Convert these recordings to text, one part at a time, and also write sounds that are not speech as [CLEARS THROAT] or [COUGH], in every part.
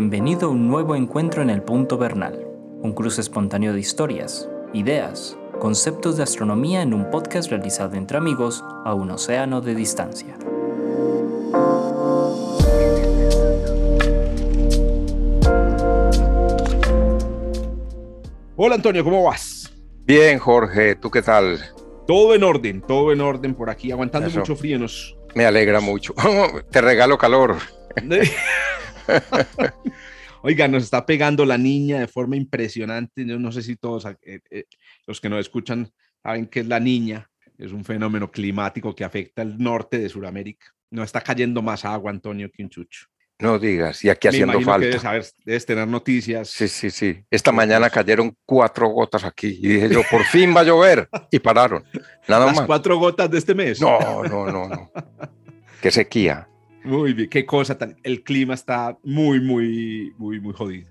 Bienvenido a un nuevo encuentro en el Punto Bernal, un cruce espontáneo de historias, ideas, conceptos de astronomía en un podcast realizado entre amigos a un océano de distancia. Hola Antonio, ¿cómo vas? Bien, Jorge, ¿tú qué tal? Todo en orden, todo en orden por aquí, aguantando mucho frío. Nos... Me alegra mucho. [LAUGHS] Te regalo calor. [LAUGHS] [LAUGHS] Oiga, nos está pegando la niña de forma impresionante. Yo no sé si todos eh, eh, los que nos escuchan saben que es la niña. Es un fenómeno climático que afecta el norte de Sudamérica. No está cayendo más agua, Antonio, que un chucho. No digas, y aquí haciendo falta. debes, saber, debes, tener noticias. Sí, sí, sí. Esta mañana cayeron cuatro gotas aquí y dije yo, por fin va a llover. Y pararon. Nada ¿Las cuatro gotas de este mes? No, no, no, no. [LAUGHS] Qué sequía. Muy bien, qué cosa tan. El clima está muy, muy, muy, muy jodido.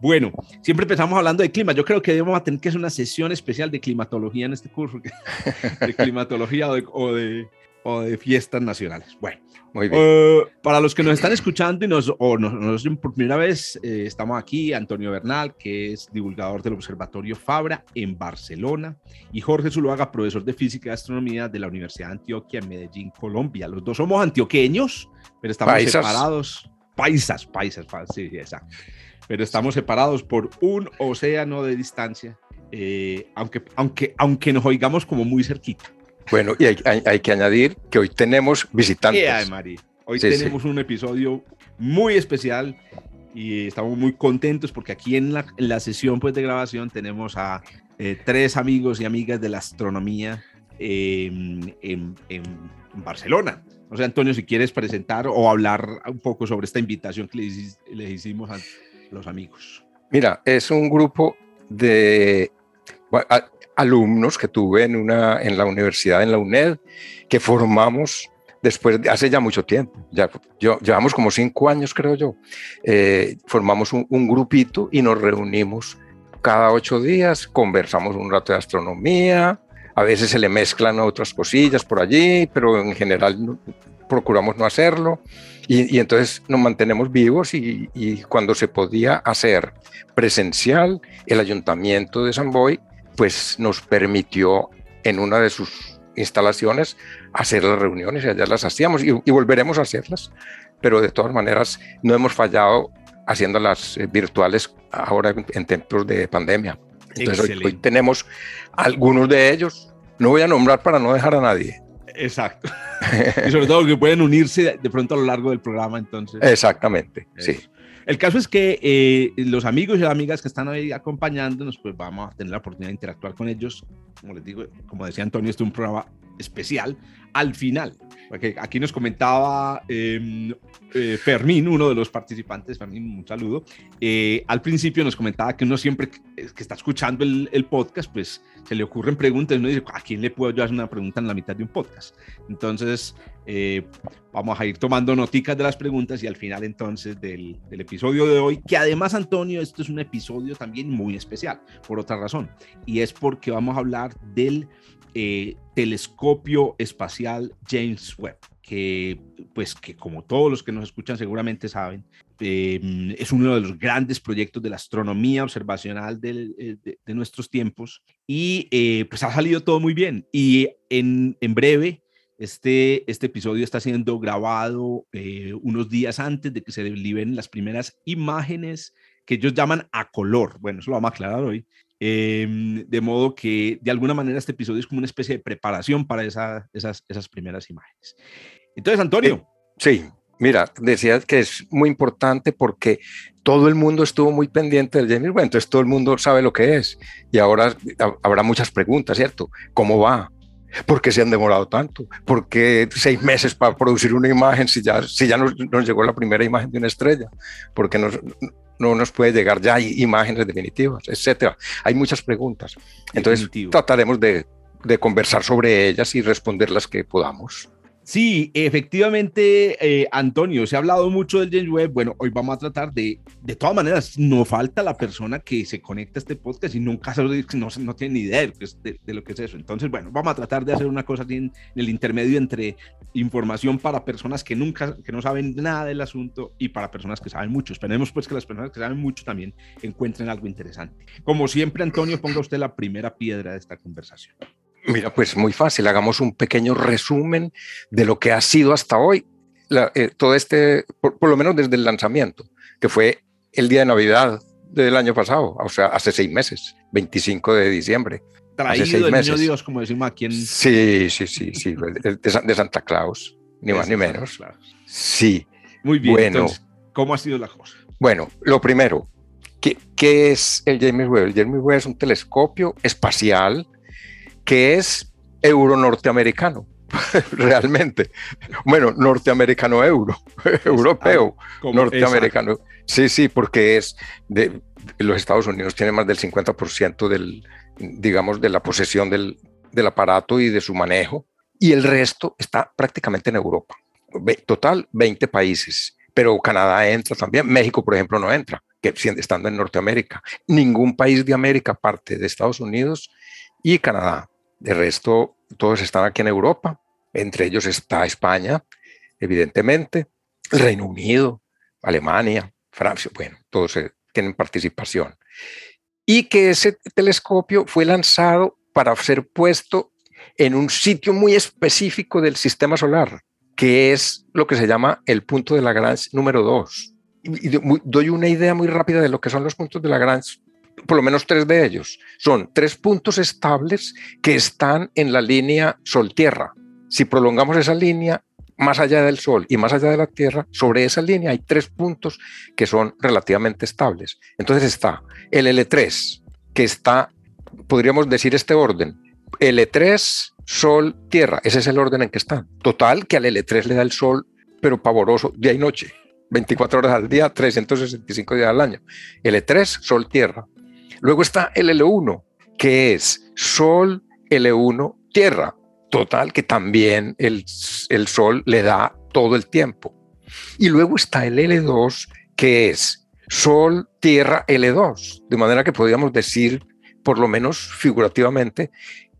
Bueno, siempre empezamos hablando de clima. Yo creo que debemos tener que hacer una sesión especial de climatología en este curso, [LAUGHS] de climatología o de, o de fiestas nacionales. Bueno, muy bien. Eh, para los que nos están escuchando y nos, o nos, por primera vez, eh, estamos aquí, Antonio Bernal, que es divulgador del Observatorio Fabra en Barcelona, y Jorge Zuluaga, profesor de Física y Astronomía de la Universidad de Antioquia en Medellín, Colombia. Los dos somos antioqueños, pero estamos separados. Paisas, paisas, sí, exacto. Pero estamos separados por un océano de distancia, eh, aunque, aunque, aunque nos oigamos como muy cerquita. Bueno, y hay, que añadir que hoy tenemos visitantes. Ay, María. Hoy tenemos un episodio muy especial y estamos muy contentos porque aquí en la, sesión pues, de grabación tenemos a eh, tres amigos y amigas de la astronomía em, en, Barcelona. O sea, Antonio, si quieres presentar o hablar un poco sobre esta invitación que les, les hicimos a los amigos. Mira, es un grupo de alumnos que tuve en, una, en la universidad, en la UNED, que formamos después, de, hace ya mucho tiempo, ya yo, llevamos como cinco años creo yo, eh, formamos un, grupito y nos reunimos cada ocho días, conversamos un rato de astronomía, a veces se le mezclan otras cosillas por allí, pero en general procuramos no hacerlo. Y, entonces nos mantenemos vivos y, y, cuando se podía hacer presencial, el ayuntamiento de San Boy pues nos permitió en una de sus instalaciones hacer las reuniones y allá las hacíamos y, volveremos a hacerlas, pero de todas maneras no hemos fallado haciéndolas eh, virtuales ahora en tiempos de pandemia. Entonces hoy, tenemos algunos de ellos, no voy a nombrar para no dejar a nadie. Exacto. [LAUGHS] y sobre todo que pueden unirse de pronto a lo largo del programa entonces. Exactamente, sí. El caso es que eh, los amigos y amigas que están ahí acompañándonos, pues vamos a tener la oportunidad de interactuar con ellos. Como les digo, como decía Antonio, este es un programa especial al final. Aquí nos comentaba em, eh, Fermín, uno de los participantes, Fermín, un saludo. Eh, al principio nos comentaba que uno siempre que, está escuchando el, el, podcast, pues se le ocurren preguntas y uno dice, ¿a quién le puedo yo hacer una pregunta en la mitad de un podcast? Entonces, eh, vamos a ir tomando noticas de las preguntas y al final entonces del, del episodio de hoy, que además, Antonio, esto es un episodio también muy especial, por otra razón, y es porque vamos a hablar del eh, telescopio espacial James Webb, que pues que como todos los que nos escuchan seguramente saben, em, es uno de los grandes proyectos de la astronomía observacional eh, de, nuestros tiempos y eh, pues ha salido todo muy bien y en, en breve este, este episodio está siendo grabado unos días antes de que se liberen las primeras imágenes que ellos llaman a color. Bueno, eso lo vamos a aclarar hoy. Em, de modo que de alguna manera este episodio es como una especie de preparación para esas, esas primeras imágenes. Entonces, Antonio. Eh, sí, mira, decías que es muy importante porque todo el mundo estuvo muy pendiente del James Webb, entonces todo el mundo sabe lo que es. Y ahora habrá muchas preguntas, ¿cierto? ¿Cómo va? ¿Por qué se han demorado tanto? ¿Por qué seis meses para producir una imagen si ya, si ya nos, llegó la primera imagen de una estrella? ¿Por qué nos, no nos puede llegar ya imágenes definitivas, etcétera. Hay muchas preguntas. Entonces trataremos de, de, conversar sobre ellas y responder las que podamos. Sí, efectivamente, eh, Antonio, se ha hablado mucho del James Webb. Bueno, hoy vamos a tratar de, de todas maneras, no falta la persona que se conecta a este podcast y nunca no, no tiene ni idea de, lo que es eso. Entonces, bueno, vamos a tratar de hacer una cosa en, el intermedio entre información para personas que nunca, que no saben nada del asunto y para personas que saben mucho. Esperemos pues que las personas que saben mucho también encuentren algo interesante. Como siempre, Antonio, ponga usted la primera piedra de esta conversación. Mira, pues muy fácil, hagamos un pequeño resumen de lo que ha sido hasta hoy, eh, todo este, por, lo menos desde el lanzamiento, que fue el día de Navidad del año pasado, o sea, hace seis meses, 25 de diciembre. Traído del niño Dios, como decimos aquí en... Sí, sí, sí, sí, de, Santa Claus, ni más ni menos. Sí. Muy bien, bueno, entonces, ¿cómo ha sido la cosa? Bueno, lo primero, ¿qué, ¿qué es el James Webb? El James Webb es un telescopio espacial que es euro-norteamericano, [LAUGHS] realmente. Bueno, norteamericano-euro, [LAUGHS] europeo, norteamericano. Sí, sí, porque es de los Estados Unidos tiene más del 50% del, digamos, de la posesión del, del aparato y de su manejo, y el resto está prácticamente en Europa. Total, 20 países, pero Canadá entra también, México, por ejemplo, no entra, que estando en Norteamérica. Ningún país de América, aparte de Estados Unidos y Canadá. De resto, todos están aquí en Europa, entre ellos está España, evidentemente, el Reino Unido, Alemania, Francia, bueno, todos tienen participación. Y que ese telescopio fue lanzado para ser puesto en un sitio muy específico del sistema solar, que es lo que se llama el punto de Lagrange número 2. Y doy una idea muy rápida de lo que son los puntos de Lagrange por lo menos tres de ellos. Son tres puntos estables que están en la línea Sol-Tierra. Si prolongamos esa línea más allá del Sol y más allá de la Tierra, sobre esa línea hay tres puntos que son relativamente estables. Entonces está el L3, que está, podríamos decir este orden, L3, Sol, Tierra. Ese es el orden en que están. Total, que al L3 le da el Sol, pero pavoroso, día y noche. 24 horas al día, 365 días al año. L3, Sol, Tierra. Luego está el L1, que es Sol, L1, Tierra. Total, que también el, el Sol le da todo el tiempo. Y luego está el L2, que es Sol, Tierra, L2. De manera que podríamos decir, por lo menos figurativamente,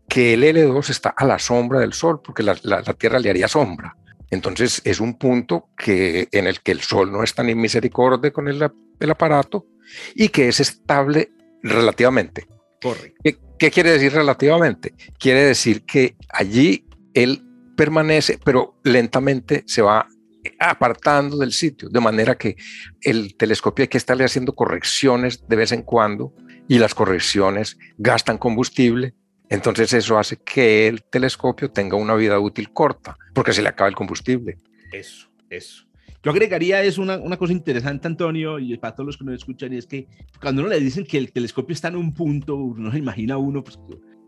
que el L2 está a la sombra del Sol, porque la, Tierra le haría sombra. Entonces es un punto que, en el que el Sol no está en misericordia con el, el aparato y que es estable relativamente. Correcto. ¿Qué, quiere decir relativamente? Quiere decir que allí él permanece, pero lentamente se va apartando del sitio, de manera que el telescopio hay que estarle haciendo correcciones de vez en cuando y las correcciones gastan combustible. Entonces eso hace que el telescopio tenga una vida útil corta, porque se le acaba el combustible. Eso, eso. Yo agregaría es una, una, cosa interesante, Antonio, y para todos los que nos escuchan, y es que cuando uno le dicen que el telescopio está en un punto, no se imagina uno, pues,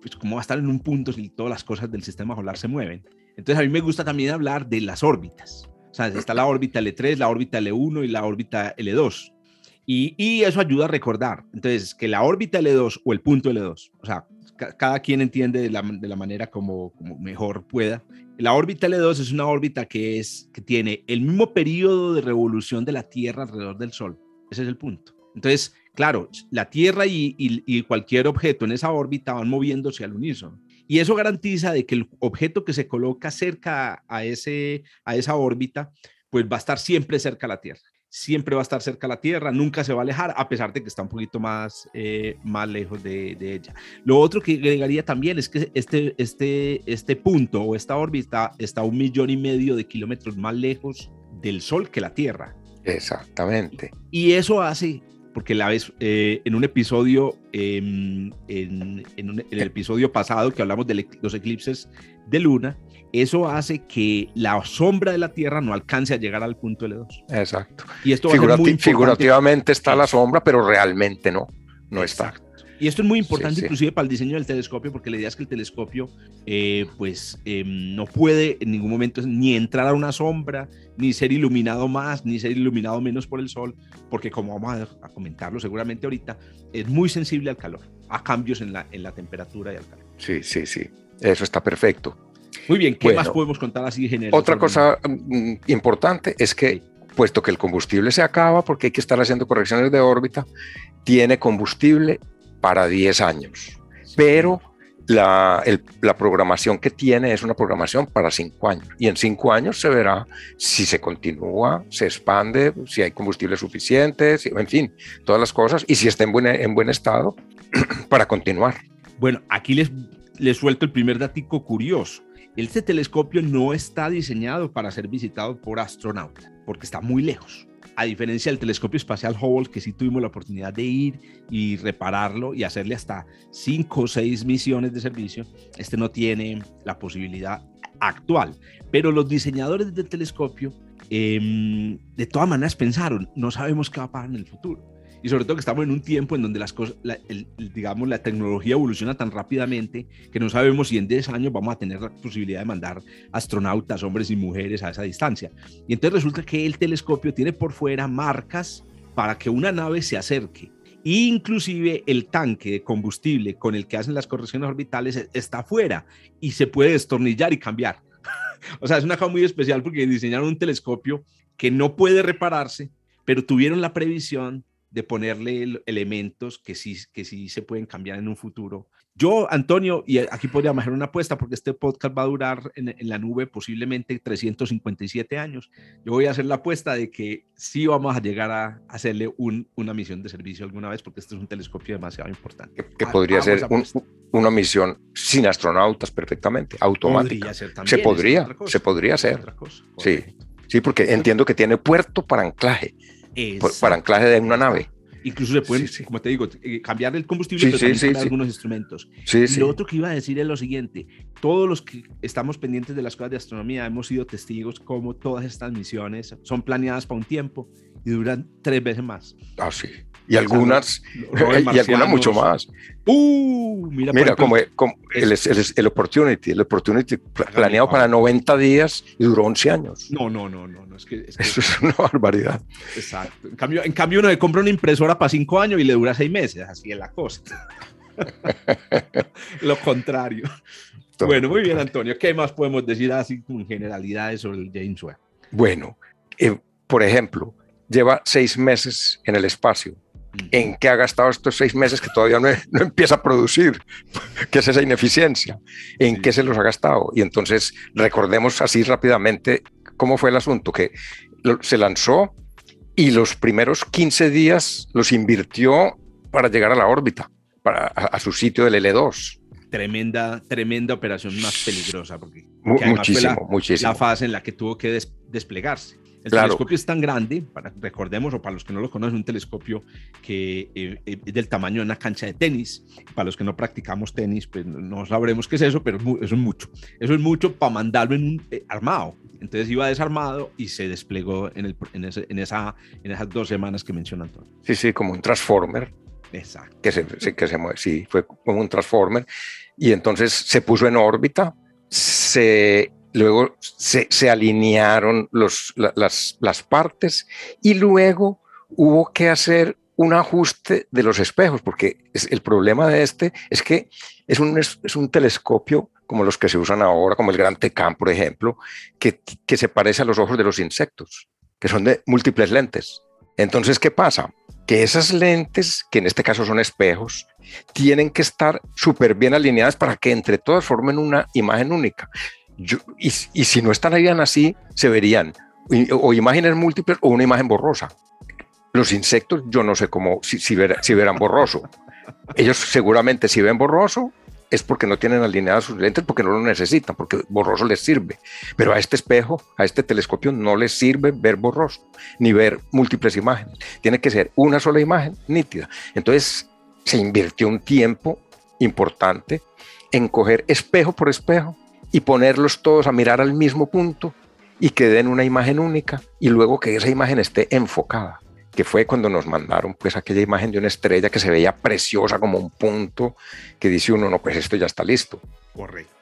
pues cómo va a estar en un punto si todas las cosas del sistema solar se mueven. Entonces a mí me gusta también hablar de las órbitas. O sea, está la órbita L3, la órbita L1 y la órbita L2. Y, y, eso ayuda a recordar. Entonces, que la órbita L2 o el punto L2, o sea, cada quien entiende de la, de la manera como, como, mejor pueda. La órbita L2 es una órbita que, es, que tiene el mismo periodo de revolución de la Tierra alrededor del Sol. Ese es el punto. Entonces, claro, la Tierra y, y, cualquier objeto en esa órbita van moviéndose al unísono. Y eso garantiza de que el objeto que se coloca cerca a, ese, a esa órbita, pues va a estar siempre cerca a la Tierra siempre va a estar cerca de la Tierra, nunca se va a alejar, a pesar de que está un poquito más, eh, más lejos de, ella. Lo otro que agregaría también es que este, este, este punto o esta órbita está a un millón y medio de kilómetros más lejos del Sol que la Tierra. Exactamente. Y eso hace, porque la vez eh, en un episodio, em, en, en, el episodio pasado que hablamos de los eclipses de luna, eso hace que la sombra de la Tierra no alcance a llegar al punto L2. Exacto. Y esto figurativamente está la sombra, pero realmente no, no está. Y esto es muy importante inclusive para el diseño del telescopio, porque la idea es que el telescopio eh, pues em, no puede en ningún momento ni entrar a una sombra, ni ser iluminado más, ni ser iluminado menos por el sol, porque como vamos a, comentarlo seguramente ahorita, es muy sensible al calor, a cambios en la, en la temperatura y al calor. Sí, sí, sí, eso está perfecto. Muy bien, ¿qué más podemos contar así general? Otra cosa mm, importante es que, puesto que el combustible se acaba porque hay que estar haciendo correcciones de órbita, tiene combustible para 10 años, pero la, la, programación que tiene es una programación para 5 años y en 5 años se verá si se continúa, se expande, si hay combustible suficiente, en fin, todas las cosas y si está en buen, en buen estado [CLEARS THROAT] para continuar. Bueno, aquí les, les suelto el primer datico curioso. Este telescopio no está diseñado para ser visitado por astronautas, porque está muy lejos. A diferencia del telescopio espacial Hubble, que sí tuvimos la oportunidad de ir y repararlo y hacerle hasta 5 o 6 misiones de servicio, este no tiene la posibilidad actual. Pero los diseñadores del telescopio, em, de todas maneras, pensaron, no sabemos qué va a pasar en el futuro y sobre todo que estamos en un tiempo en donde las cosas, digamos, la tecnología evoluciona tan rápidamente que no sabemos si en 10 años vamos a tener la posibilidad de mandar astronautas, hombres y mujeres a esa distancia. Y entonces resulta que el telescopio tiene por fuera marcas para que una nave se acerque. Inclusive el tanque de combustible con el que hacen las correcciones orbitales e, está afuera y se puede destornillar y cambiar. [LAUGHS] o sea, es una cosa muy especial porque diseñaron un telescopio que no puede repararse, pero tuvieron la previsión de ponerle elementos que sí, que sí se pueden cambiar en un futuro. Yo, Antonio, y aquí podríamos hacer una apuesta porque este podcast va a durar en, la nube posiblemente 357 años. Yo voy a hacer la apuesta de que sí vamos a llegar a hacerle una misión de servicio alguna vez porque este es un telescopio demasiado importante. Que, podría ser una misión sin astronautas perfectamente, automática. se podría, se podría hacer. Sí, sí, porque entiendo que tiene puerto para anclaje para anclaje de una nave. Incluso se pueden, como te digo, eh, cambiar el combustible, pero también algunos instrumentos. y lo otro que iba a decir es lo siguiente, todos los que estamos pendientes de las cosas de astronomía hemos sido testigos como todas estas misiones son planeadas para un tiempo y duran tres veces más. Ah, sí. Y algunas, [LAUGHS] y algunas mucho más. Uh, mira, mira como, el, el, Opportunity, el Opportunity planeado para 90 días y duró 11 años. No, no, no, no, no es que, Eso es una barbaridad. Exacto. En cambio, en cambio uno le compra una impresora para 5 años y le dura 6 meses, así es la cosa. [LAUGHS] Lo contrario. Bueno, muy bien, Antonio. ¿Qué más podemos decir así en generalidades sobre el James Webb? Bueno, eh, por ejemplo, lleva seis meses en el espacio en qué ha gastado estos seis meses que todavía no, empieza a producir, [LAUGHS] qué es esa ineficiencia, en qué se los ha gastado. Y entonces recordemos así rápidamente cómo fue el asunto, que se lanzó y los primeros 15 días los invirtió para llegar a la órbita, para, a, su sitio del L2 tremenda, tremenda operación más peligrosa, porque, muchísimo, la, muchísimo. la fase en la que tuvo que desplegarse. El telescopio es tan grande, para, recordemos, o para los que no lo conocen, un telescopio que eh, eh, es del tamaño de una cancha de tenis. Para los que no practicamos tenis, pues no sabremos qué es eso, pero eso es mucho. Eso es mucho para mandarlo en un eh, armado. Entonces iba desarmado y se desplegó en, el, en, ese, en, esa, en esas dos semanas que menciona Antonio. Sí, sí, como un transformer. Exacto. Que se, que se mueve, sí, fue como un transformer. Y entonces se puso en órbita, se luego se, alinearon las, partes y luego hubo que hacer un ajuste de los espejos, porque el problema de este es que es un, es un, telescopio como los que se usan ahora, como el Gran Tecan, por ejemplo, que, que se parece a los ojos de los insectos, que son de múltiples lentes. Entonces, ¿qué pasa? Que esas lentes, que en este caso son espejos, tienen que estar súper bien alineadas para que entre todas formen una imagen única y, si no están están así, se verían o imágenes múltiples o una imagen borrosa. Los insectos, yo no sé cómo, si, si, si verán borroso. Ellos seguramente si ven borroso es porque no tienen alineadas sus lentes, porque no lo necesitan, porque borroso les sirve. Pero a este espejo, a este telescopio, no les sirve ver borroso, ni ver múltiples imágenes. Tiene que ser una sola imagen nítida. Entonces se invirtió un tiempo importante en coger espejo por espejo y ponerlos todos a mirar al mismo punto y que den una imagen única y luego que esa imagen esté enfocada, que fue cuando nos mandaron pues aquella imagen de una estrella que se veía preciosa como un punto que dice uno, no, pues esto ya está listo. Correcto.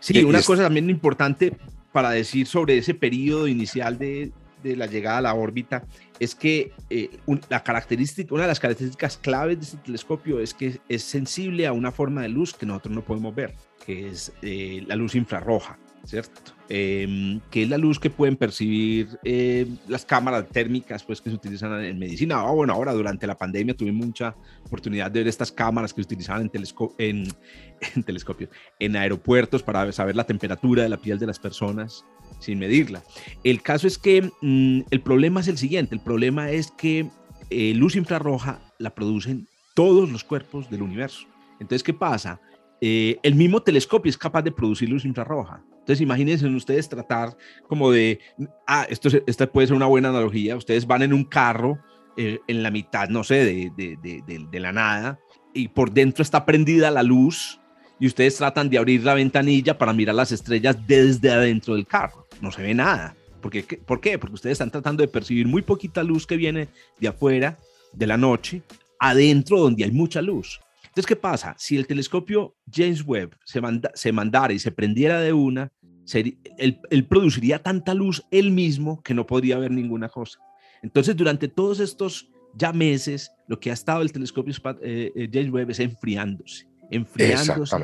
Sí, una cosa también importante para decir sobre ese periodo inicial de, de la llegada a la órbita es que eh, la característica, una de las características claves de este telescopio es que es sensible a una forma de luz que nosotros no podemos ver que es eh, la luz infrarroja. ¿cierto? Em, que es la luz que pueden percibir eh, las cámaras térmicas pues, que se utilizan en medicina. Ah, bueno, ahora durante la pandemia tuve mucha oportunidad de ver estas cámaras que se utilizaban [LAUGHS] en telescopios, en aeropuertos para saber la temperatura de la piel de las personas sin medirla. El caso es que mm, el problema es el siguiente, el problema es que eh, luz infrarroja la producen todos los cuerpos del universo. Entonces, ¿qué pasa? Eh, el mismo telescopio es capaz de producir luz infrarroja. Entonces, imagínense ustedes tratar como de, ah, esto, esta puede ser una buena analogía, ustedes van en un carro eh, en la mitad, no sé, de, de, de, de, la nada, y por dentro está prendida la luz, y ustedes tratan de abrir la ventanilla para mirar las estrellas desde adentro del carro. No se ve nada. ¿Por qué? ¿Por qué? Porque ustedes están tratando de percibir muy poquita luz que viene de afuera, de la noche, adentro donde hay mucha luz. Entonces, ¿qué pasa? Si el telescopio James Webb se, se mandara y se prendiera de una, él, produciría tanta luz él mismo que no podría ver ninguna cosa. Entonces, durante todos estos ya meses, lo que ha estado el telescopio eh, eh, James Webb es enfriándose, enfriándose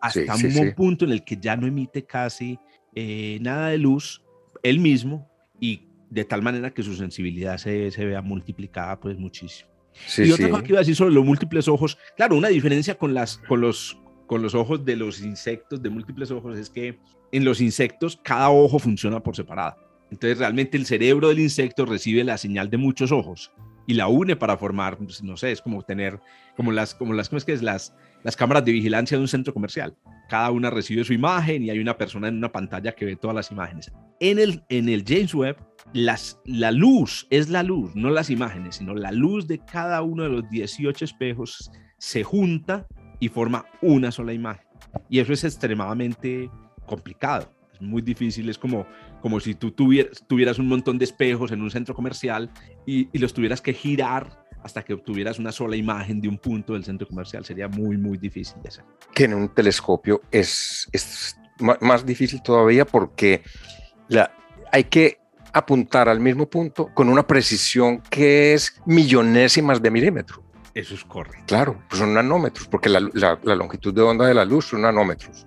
hasta un punto en el que ya no emite casi eh, nada de luz él mismo y de tal manera que su sensibilidad se, se vea multiplicada pues muchísimo y otra cosa que iba a decir sobre los múltiples ojos, claro, una diferencia con, las, con, los, con los ojos de los insectos de múltiples ojos es que en los insectos cada ojo funciona por separado. Entonces realmente el cerebro del insecto recibe la señal de muchos ojos y la une para formar, pues, no sé, es como tener, como las, como las, ¿cómo es que es? Las, las cámaras de vigilancia de un centro comercial. Cada una recibe su imagen y hay una persona en una pantalla que ve todas las imágenes. En el, en el James Webb las, la luz es la luz, no las imágenes, sino la luz de cada uno de los 18 espejos se junta y forma una sola imagen. Y eso es extremadamente complicado, es muy difícil, es como, como si tú tuvieras, tuvieras un montón de espejos en un centro comercial y, y los tuvieras que girar hasta que obtuvieras una sola imagen de un punto del centro comercial. Sería muy, muy difícil de hacer. Que en un telescopio es, es más difícil todavía porque la, hay que apuntar al mismo punto con una precisión que es millonésimas de milímetro. Eso es correcto. Claro, pues son nanómetros, porque la, longitud de onda de la luz son nanómetros,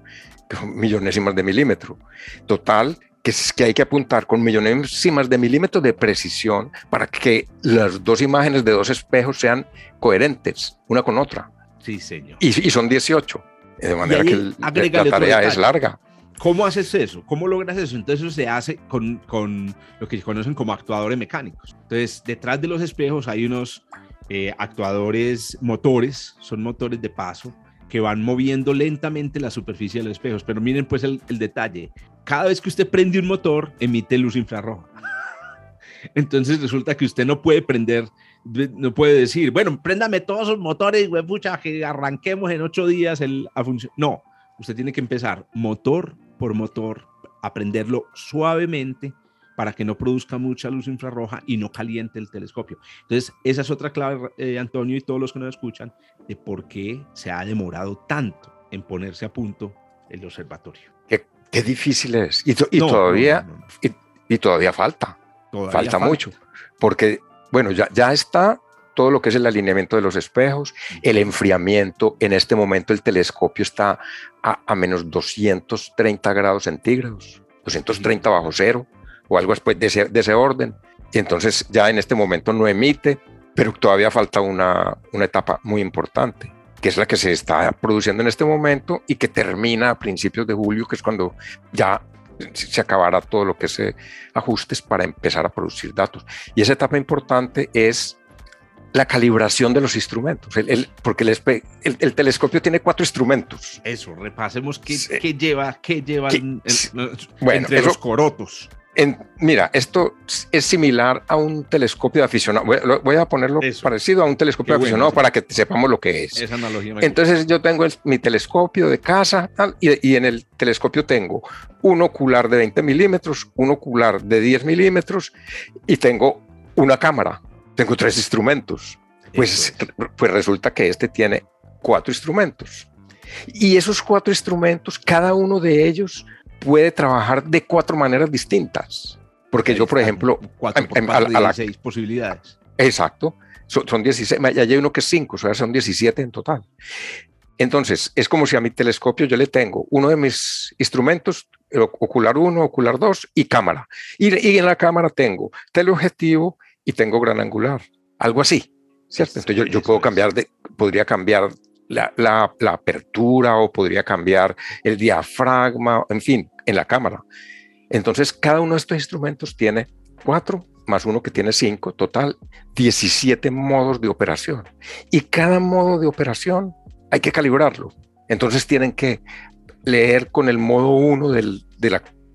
[LAUGHS] millonésimas de milímetro. Total, que es que hay que apuntar con millonésimas de milímetros de precisión para que las dos imágenes de dos espejos sean coherentes una con otra. Sí, señor. Y, son 18, de manera que la tarea es larga. ¿Cómo haces eso? ¿Cómo logras eso? Entonces eso se hace con, con lo que se conocen como actuadores mecánicos. Entonces, detrás de los espejos hay unos eh, actuadores motores, son motores de paso, que van moviendo lentamente la superficie de los espejos. Pero miren pues el, detalle. Cada vez que usted prende un motor, emite luz infrarroja. [LAUGHS] Entonces resulta que usted no puede prender, no puede decir, bueno, préndame todos esos motores, güey, pucha, que arranquemos en ocho días el, a funcionar. No, usted tiene que empezar motor por motor, aprenderlo suavemente para que no produzca mucha luz infrarroja y no caliente el telescopio. Entonces, esa es otra clave, eh, Antonio, y todos los que nos escuchan, de por qué se ha demorado tanto en ponerse a punto el observatorio. Qué, qué difícil es. Y, todavía, y, todavía falta. falta, mucho. Porque, bueno, ya, ya está todo lo que es el alineamiento de los espejos, el enfriamiento. En este momento el telescopio está a, menos 230 grados centígrados, 230 bajo cero o algo después de ese, orden. Y entonces ya en este momento no emite, pero todavía falta una, una etapa muy importante que es la que se está produciendo en este momento y que termina a principios de julio, que es cuando ya se acabará todo lo que es ajustes para empezar a producir datos. Y esa etapa importante es la calibración de los instrumentos, porque el, telescopio tiene cuatro instrumentos. Eso, repasemos qué, lleva, qué lleva entre los corotos. Mira, esto es similar a un telescopio de aficionado. Voy, a ponerlo parecido a un telescopio de aficionado para que sepamos lo que es. Entonces yo tengo mi telescopio de casa y, y, en el telescopio tengo un ocular de 20 milímetros, un ocular de 10 milímetros y tengo una cámara tengo tres instrumentos. Pues, pues resulta que este tiene cuatro instrumentos. Y esos cuatro instrumentos, cada uno de ellos puede trabajar de cuatro maneras distintas. Porque yo, por ejemplo, cuatro por a, a, 16 posibilidades. Exacto. Son, son 16, ya hay uno que es 5, o sea, son 17 en total. Entonces, es como si a mi telescopio yo le tengo uno de mis instrumentos, ocular 1, ocular 2 y cámara. Y, y, en la cámara tengo teleobjetivo y tengo gran angular, algo así. ¿cierto? Entonces yo, yo puedo cambiar, de, podría cambiar la, apertura o podría cambiar el diafragma, en fin, en la cámara. Entonces cada uno de estos instrumentos tiene cuatro más uno que tiene cinco, total 17 modos de operación. Y cada modo de operación hay que calibrarlo. Entonces tienen que leer con el modo 1 del,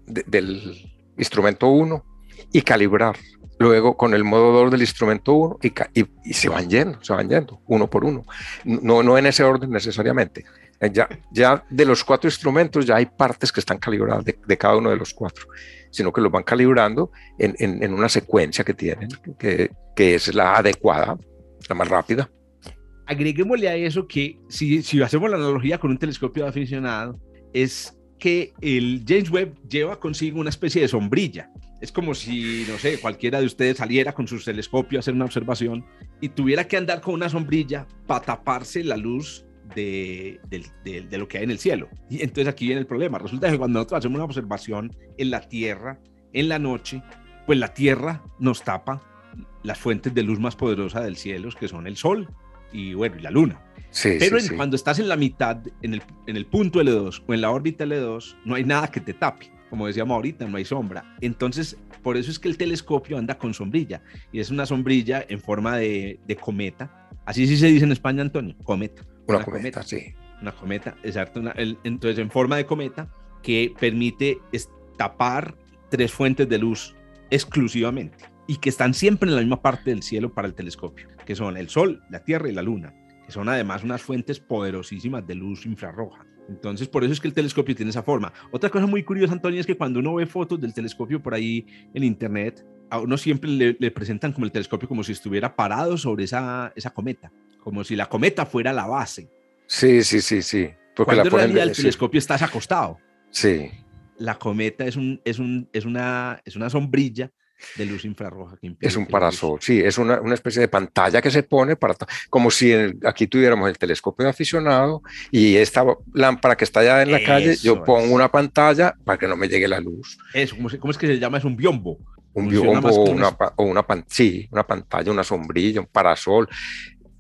del instrumento 1 y calibrar. Luego con el modo 2 del instrumento 1 y, y, se van yendo, se van yendo, uno por uno. No, no en ese orden necesariamente. Ya, ya de los cuatro instrumentos ya hay partes que están calibradas de, de cada uno de los cuatro, sino que los van calibrando en, en, en una secuencia que tienen, que, que es la adecuada, la más rápida agreguémosle a eso que si, si hacemos la analogía con un telescopio aficionado, es que el James Webb lleva consigo una especie de sombrilla. Es como si, no sé, cualquiera de ustedes saliera con su telescopio a hacer una observación y tuviera que andar con una sombrilla para taparse la luz de, lo que hay en el cielo. Y entonces aquí viene el problema. Resulta que cuando nosotros hacemos una observación en la Tierra, en la noche, pues la Tierra nos tapa las fuentes de luz más poderosa del cielo, que son el Sol y bueno, y la Luna. Sí, Pero sí, en, sí. cuando estás en la mitad, en el, en el punto L2 o en la órbita L2, no hay nada que te tape. Como decíamos ahorita, no hay sombra. Entonces, por eso es que el telescopio anda con sombrilla. Y es una sombrilla en forma de, de cometa. Así sí se dice en España, Antonio. Cometa. Una, una cometa, cometa, sí. Una cometa, exacto. Una, el, entonces, en forma de cometa que permite tapar tres fuentes de luz exclusivamente y que están siempre en la misma parte del cielo para el telescopio, que son el Sol, la Tierra y la Luna, que son además unas fuentes poderosísimas de luz infrarroja. Entonces, por eso es que el telescopio tiene esa forma. Otra cosa muy curiosa, Antonio, es que cuando uno ve fotos del telescopio por ahí en Internet, a uno siempre le, le presentan como el telescopio como si estuviera parado sobre esa, esa cometa, como si la cometa fuera la base. Sí, sí, sí, sí. Porque cuando la en realidad el telescopio está acostado. Sí. La cometa es, un, es, un, es, una, es una sombrilla de luz infrarroja. Que es un parasol, sí, es una, una, especie de pantalla que se pone para, como si el, aquí tuviéramos el telescopio de aficionado y esta lámpara que está allá en la Eso calle, yo pongo es. una pantalla para que no me llegue la luz. Eso, ¿cómo, ¿cómo es que se llama? Es un biombo. Un biombo o una, o una, pan, sí, una pantalla, una sombrilla, un parasol.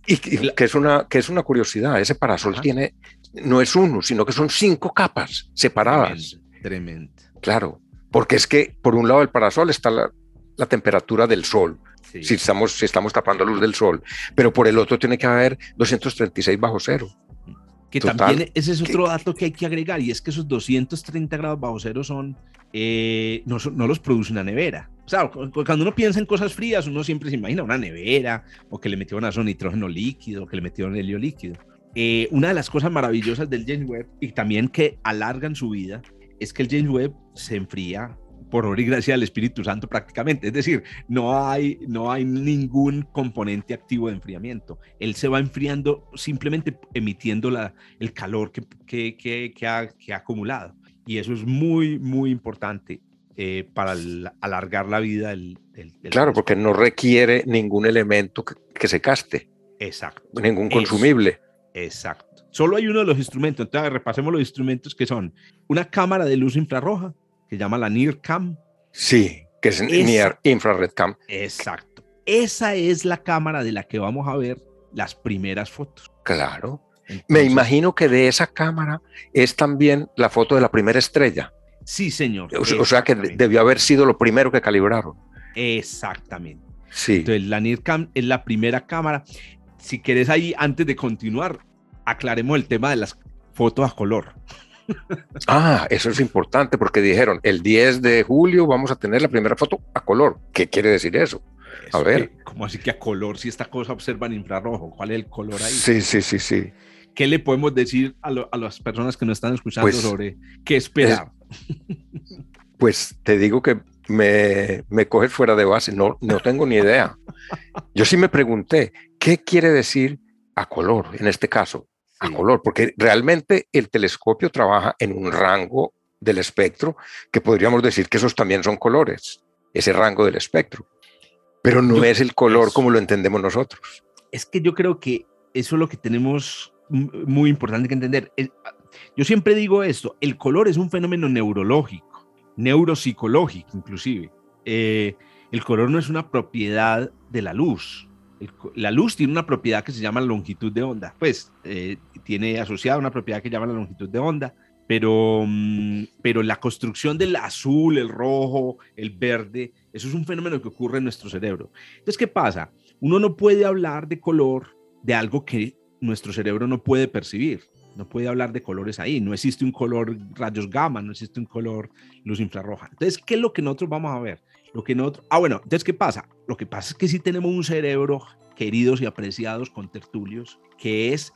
Y, y que, es una, que es una curiosidad, ese parasol Ajá. tiene, no es uno, sino que son cinco capas separadas. Tremendo. tremendo. Claro, porque es que por un lado del parasol está la, la temperatura del sol, sí. si, estamos, si estamos tapando luz del sol, pero por el otro tiene que haber 236 bajo cero. Que Total, también ese es otro que, dato que hay que agregar y es que esos 230 grados bajo cero son, eh, no, no, los produce una nevera. O sea, cuando uno piensa en cosas frías, uno siempre se imagina una nevera o que le metieron a nitrógeno líquido o que le metieron helio líquido. Eh, una de las cosas maravillosas del James Webb y también que alargan su vida es que el James Webb se enfría por obra y gracia del Espíritu Santo prácticamente. Es decir, no hay, no hay ningún componente activo de enfriamiento. Él se va enfriando simplemente emitiendo la, el calor que, que, que, que, ha, que ha acumulado. Y eso es muy, muy importante eh, para el, alargar la vida del, del, del Claro, porque no requiere ningún elemento que, que se caste. Exacto. Ningún consumible. Exacto. Solo hay uno de los instrumentos. Entonces, repasemos los instrumentos que son una cámara de luz infrarroja, que se llama la NIRCam. Sí, que es Esa, Near Infrared Cam. Exacto. Esa es la cámara de la que vamos a ver las primeras fotos. Claro. Entonces, Me imagino que de esa cámara es también la foto de la primera estrella. Sí, señor. O, o sea que debió haber sido lo primero que calibraron. Exactamente. Sí. Entonces, la NIRCam es la primera cámara. Si quieres ahí, antes de continuar, aclaremos el tema de las fotos a color. Ah, eso es importante porque dijeron el 10 de julio vamos a tener la primera foto a color. ¿Qué quiere decir eso? eso a ver. ¿Cómo así que a color? Si esta cosa observa en infrarrojo, ¿cuál es el color ahí? Sí, sí, sí, sí. ¿Qué le podemos decir a, lo, a las personas que nos están escuchando pues, sobre qué esperar? Es, pues te digo que me, me coges fuera de base, no, no tengo ni idea. Yo sí me pregunté, ¿qué quiere decir a color en este caso? A color, porque realmente el telescopio trabaja en un rango del espectro que podríamos decir que esos también son colores, ese rango del espectro, pero no yo, es el color como lo entendemos nosotros. Es que yo creo que eso es lo que tenemos muy importante que entender. Yo siempre digo esto, el color es un fenómeno neurológico, neuropsicológico inclusive. Eh, el color no es una propiedad de la luz. La luz tiene una propiedad que se llama longitud de onda. Pues eh, tiene asociada una propiedad que se llama la longitud de onda, pero, mm, pero la construcción del azul, el rojo, el verde, eso es un fenómeno que ocurre en nuestro cerebro. Entonces, ¿qué pasa? Uno no puede hablar de color de algo que nuestro cerebro no puede percibir. No puede hablar de colores ahí. No existe un color rayos gamma, no existe un color luz infrarroja. Entonces, ¿qué es lo que nosotros vamos a ver? Lo que nosotros... Ah, bueno, entonces, ¿qué pasa? Lo que pasa es que sí tenemos un cerebro, queridos y apreciados con tertulios, que es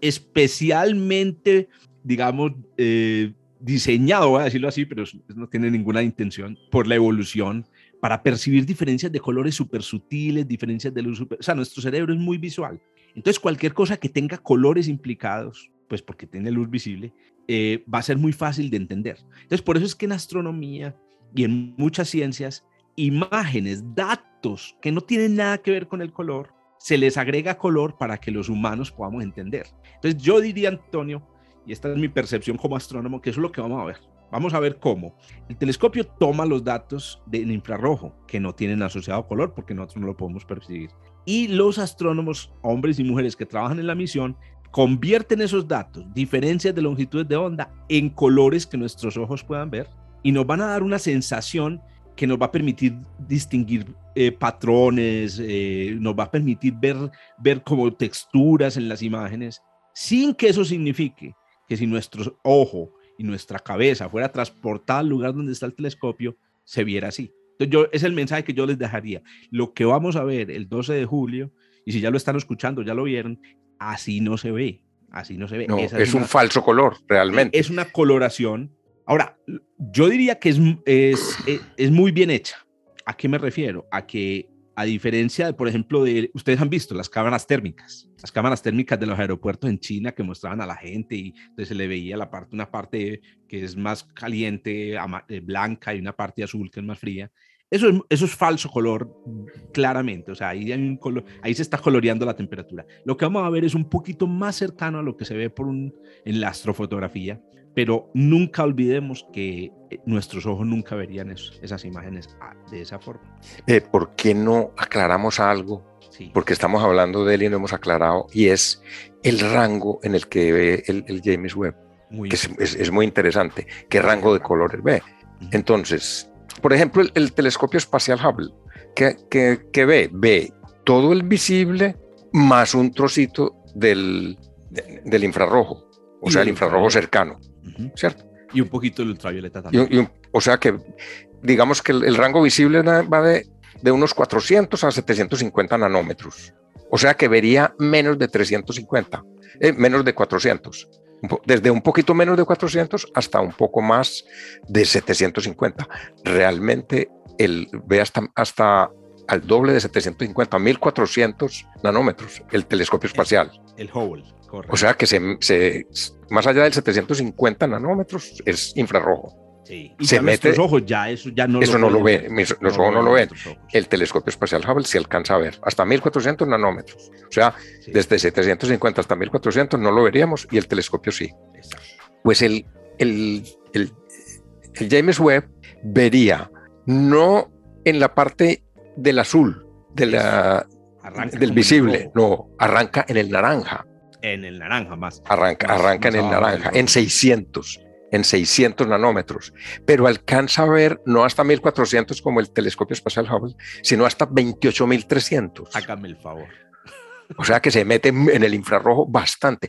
especialmente, digamos, eh, diseñado, voy a decirlo así, pero no tiene ninguna intención, por la evolución, para percibir diferencias de colores súper sutiles, diferencias de luz super... O sea, nuestro cerebro es muy visual. Entonces, cualquier cosa que tenga colores implicados, pues porque tiene luz visible, eh, va a ser muy fácil de entender. Entonces, por eso es que en astronomía y en muchas ciencias, imágenes, datos que no tienen nada que ver con el color, se les agrega color para que los humanos podamos entender. Entonces, yo diría, Antonio, y esta es mi percepción como astrónomo, que eso es lo que vamos a ver. Vamos a ver cómo. El telescopio toma los datos del infrarrojo, que no tienen asociado color porque nosotros no lo podemos percibir. Y los astrónomos, hombres y mujeres que trabajan en la misión, convierten esos datos, diferencias de longitudes de onda, en colores que nuestros ojos puedan ver y nos van a dar una sensación que nos va a permitir distinguir eh, patrones, eh, nos va a permitir ver, ver como texturas en las imágenes, sin que eso signifique que si nuestro ojo y nuestra cabeza fuera transportada al lugar donde está el telescopio, se viera así. Entonces, yo, es el mensaje que yo les dejaría. Lo que vamos a ver el 12 de julio, y si ya lo están escuchando, ya lo vieron, así no se ve. Así no se ve. es, un falso color, realmente. Es una coloración. Ahora, yo diría que es, es, es muy bien hecha. ¿A qué me refiero? A que a diferencia, por ejemplo, de, ustedes han visto las cámaras térmicas, las cámaras térmicas de los aeropuertos en China que mostraban a la gente y entonces se le veía la parte, una parte que es más caliente, eh, blanca y una parte azul que es más fría. Eso es, eso es falso color, claramente. O sea, ahí, hay un color, ahí se está coloreando la temperatura. Lo que vamos a ver es un poquito más cercano a lo que se ve por un, en la astrofotografía, pero nunca olvidemos que eh, nuestros ojos nunca verían esas imágenes ah, de esa forma. Eh, ¿Por qué no aclaramos algo? Porque estamos hablando de él y no hemos aclarado, y es el rango en el que ve el, James Webb, que es, muy interesante. ¿Qué rango de colores ve? Entonces, por ejemplo, el, telescopio espacial Hubble, ¿qué, que, ve? Ve todo el visible más un trocito del, del infrarrojo, o sea, el infrarrojo cercano. ¿cierto? Y un poquito el ultravioleta también. o sea que, digamos que el, rango visible va de, de, unos 400 a 750 nanómetros. O sea que vería menos de 350, eh, menos de 400. Desde un poquito menos de 400 hasta un poco más de 750. Realmente el, ve hasta, hasta al doble de 750, 1400 nanómetros, el telescopio espacial. El, Hubble, correcto. O sea que se, se, más allá del 750 nanómetros es infrarrojo. Sí. Y se mete, ojos ya eso ya no eso lo no lo ve, los ojos no lo ven. El telescopio espacial Hubble se alcanza a ver hasta 1400 nanómetros. O sea, desde 750 hasta 1400 no lo veríamos y el telescopio sí. Pues el, el, el, el James Webb vería no en la parte del azul, de la, del visible, no, arranca en el naranja. En el naranja más. Arranca, arranca en el naranja, en 600, en 600 nanómetros, pero alcanza a ver no hasta 1400 como el telescopio espacial Hubble, sino hasta 28300. Hágame el favor. O sea que se mete en el infrarrojo bastante.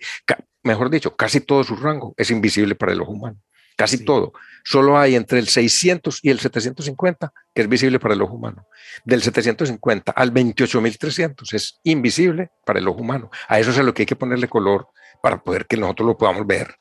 Mejor dicho, casi todo su rango es invisible para el ojo humano casi todo. Solo hay entre el 600 y el 750 que es visible para el ojo humano. Del 750 al 28300 es invisible para el ojo humano. A eso es a lo que hay que ponerle color para poder que nosotros lo podamos ver.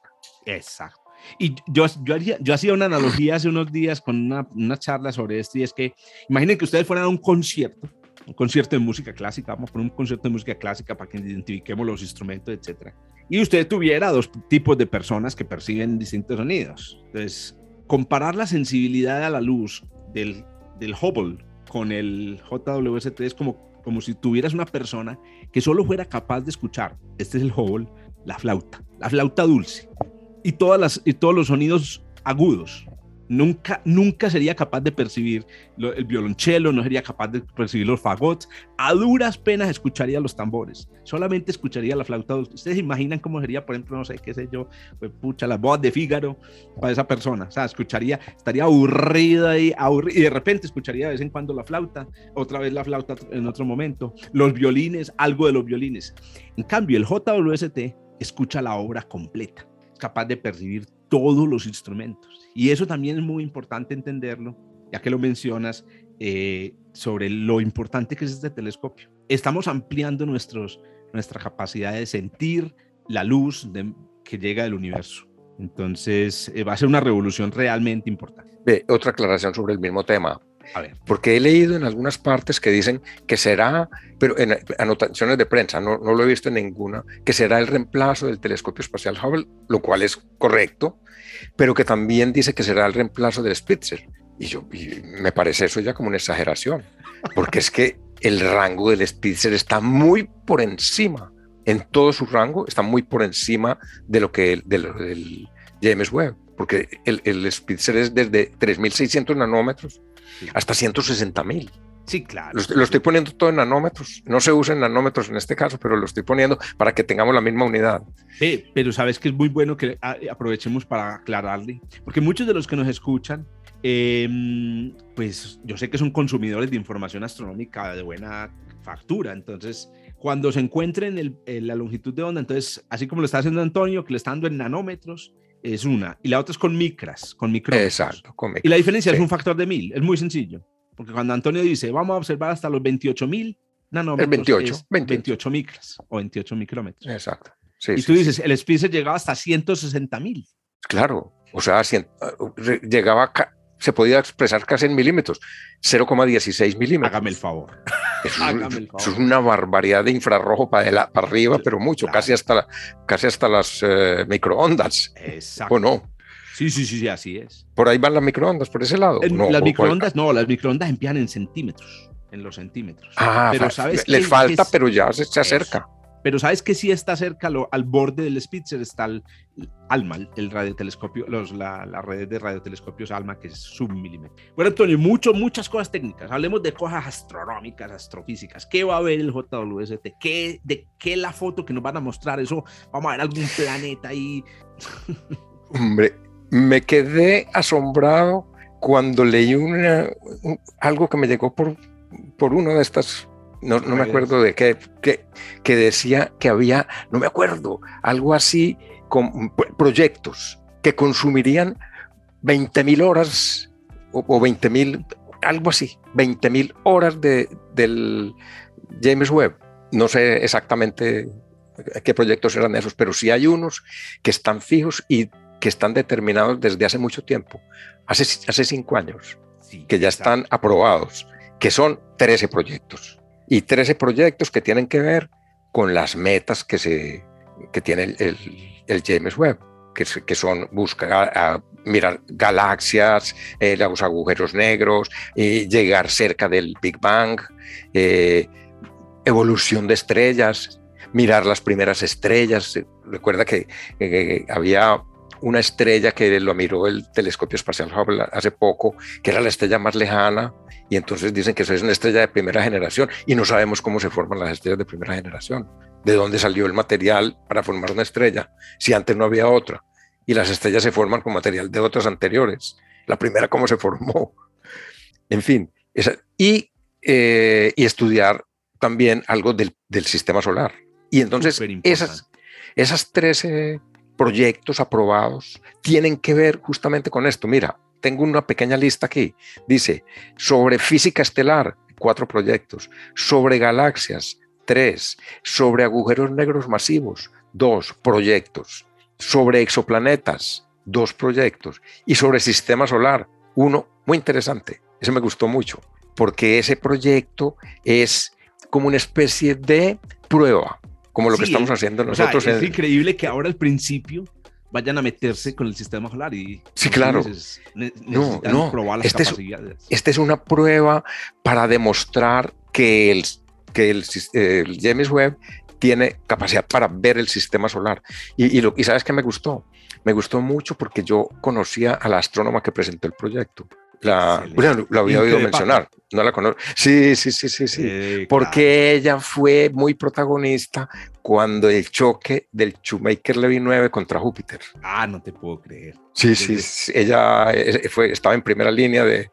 Exacto. Y yo, yo, yo hacía una analogía hace unos días con una, una charla sobre esto y es que imaginen que ustedes fueran a un concierto un concierto de música clásica, vamos a un concierto de música clásica para que identifiquemos los instrumentos, etcétera. Y usted tuviera dos tipos de personas que perciben distintos sonidos. Entonces, comparar la sensibilidad a la luz del, del Hubble con el JWST es como, como si tuvieras una persona que solo fuera capaz de escuchar, este es el Hubble, la flauta, la flauta dulce y, todas las, y todos los sonidos agudos nunca, nunca sería capaz de percibir el violonchelo, no sería capaz de percibir los fagots, a duras penas escucharía los tambores, solamente escucharía la flauta. Ustedes imaginan cómo sería, por ejemplo, no sé, qué sé yo, pues, pucha, la voz de Fígaro para esa persona, o sea, escucharía, estaría aburrida y, aburrida, y de repente escucharía de vez en cuando la flauta, otra vez la flauta en otro momento, los violines, algo de los violines. En cambio, el JWST escucha la obra completa, capaz de percibir todos los instrumentos y eso también es muy importante entenderlo, ya que lo mencionas, eh, sobre lo importante que es este telescopio. Estamos ampliando nuestros, nuestra capacidad de sentir la luz que llega del universo. Entonces, eh, va a ser una revolución realmente importante. Ve, otra aclaración sobre el mismo tema. A ver. Porque he leído en algunas partes que dicen que será, pero en anotaciones de prensa, no, no lo he visto en ninguna, que será el reemplazo del telescopio espacial Hubble, lo cual es correcto, pero que también dice que será el reemplazo del Spitzer. Y yo me parece eso ya como una exageración, porque es que el rango del Spitzer está muy por encima, en todo su rango, está muy por encima de lo que del James Webb, porque el, el Spitzer es desde 3.600 nanómetros hasta 160.000. Sí, claro. Lo, estoy poniendo todo en nanómetros. No se usa en nanómetros en este caso, pero lo estoy poniendo para que tengamos la misma unidad. Sí, pero sabes que es muy bueno que ah, aprovechemos para aclararle, porque muchos de los que nos escuchan, em, pues yo sé que son consumidores de información astronómica de buena factura, entonces cuando se encuentren en la longitud de onda, entonces así como lo está haciendo Antonio, que le está dando en nanómetros, es una, y la otra es con micras, con micrómetros. Exacto, con Y la diferencia es un factor de mil, es muy sencillo. Porque cuando Antonio dice, vamos a observar hasta los 28 mil nanómetros, 28, 28. micras o 28 micrómetros. Exacto. y tú dices, el Spitzer llegaba hasta 160 mil. Claro, o sea, llegaba, se podía expresar casi en milímetros, 0,16 milímetros. Hágame el favor. Eso, es una barbaridad de infrarrojo para, para arriba, pero mucho, casi, hasta, casi hasta las eh, microondas. Exacto. ¿O no? Sí, sí, sí, así es. ¿Por ahí van las microondas, por ese lado? no, las microondas, no, las microondas empiezan en centímetros, en los centímetros. Ah, pero sabes les falta, pero ya se, acerca. Pero sabes que sí está cerca al borde del Spitzer, está el ALMA, el radiotelescopio, los, la, la red de radiotelescopios ALMA, que es submilímetro. Bueno, Antonio, mucho, muchas cosas técnicas. Hablemos de cosas astronómicas, astrofísicas. ¿Qué va a ver el JWST? ¿Qué, ¿De qué la foto que nos van a mostrar? Eso, vamos a ver algún planeta ahí. [LAUGHS] Hombre, me quedé asombrado cuando leí una, algo que me llegó por, por uno de estas, no, no me acuerdo de qué, que, que, decía que había, no me acuerdo, algo así, con proyectos que consumirían 20 mil horas o, o 20 mil, algo así, 20 mil horas de, del James Webb. No sé exactamente qué proyectos eran esos, pero sí hay unos que están fijos y que están determinados desde hace mucho tiempo, hace, hace cinco años, que ya están aprobados, que son 13 proyectos. Y 13 proyectos que tienen que ver con las metas que, se, que tiene el, el, James Webb, que, que son buscar a, mirar galaxias, eh, los agujeros negros, eh, llegar cerca del Big Bang, eh, evolución de estrellas, mirar las primeras estrellas. Recuerda que había una estrella que lo miró el telescopio espacial hace poco, que era la estrella más lejana, y entonces dicen que es una estrella de primera generación, y no sabemos cómo se forman las estrellas de primera generación, de dónde salió el material para formar una estrella, si antes no había otra, y las estrellas se forman con material de otras anteriores, la primera cómo se formó, en fin, y, eh, y estudiar también algo del, del sistema solar. Y entonces esas, esas 13 proyectos aprobados tienen que ver justamente con esto. Mira, tengo una pequeña lista aquí. Dice, sobre física estelar, cuatro proyectos. Sobre galaxias, tres. Sobre agujeros negros masivos, dos proyectos. Sobre exoplanetas, dos proyectos. Y sobre sistema solar, uno muy interesante. Ese me gustó mucho, porque ese proyecto es como una especie de prueba como lo que estamos haciendo nosotros. es increíble que ahora al principio vayan a meterse con el sistema solar y sí claro no no probar las este. Es, esta es una prueba para demostrar que el que el, James Webb tiene capacidad para ver el sistema solar. Y, y, lo, y sabes qué me gustó? Me gustó mucho porque yo conocía a la astrónoma que presentó el proyecto. La, bueno, lo había oído mencionar, no la conozco. Sí, sí, sí, sí, sí. porque ella fue muy protagonista cuando el choque del Shoemaker Levy 9 contra Júpiter. Ah, no te puedo creer. Sí, sí, sí, ella eh, fue, estaba en primera línea de,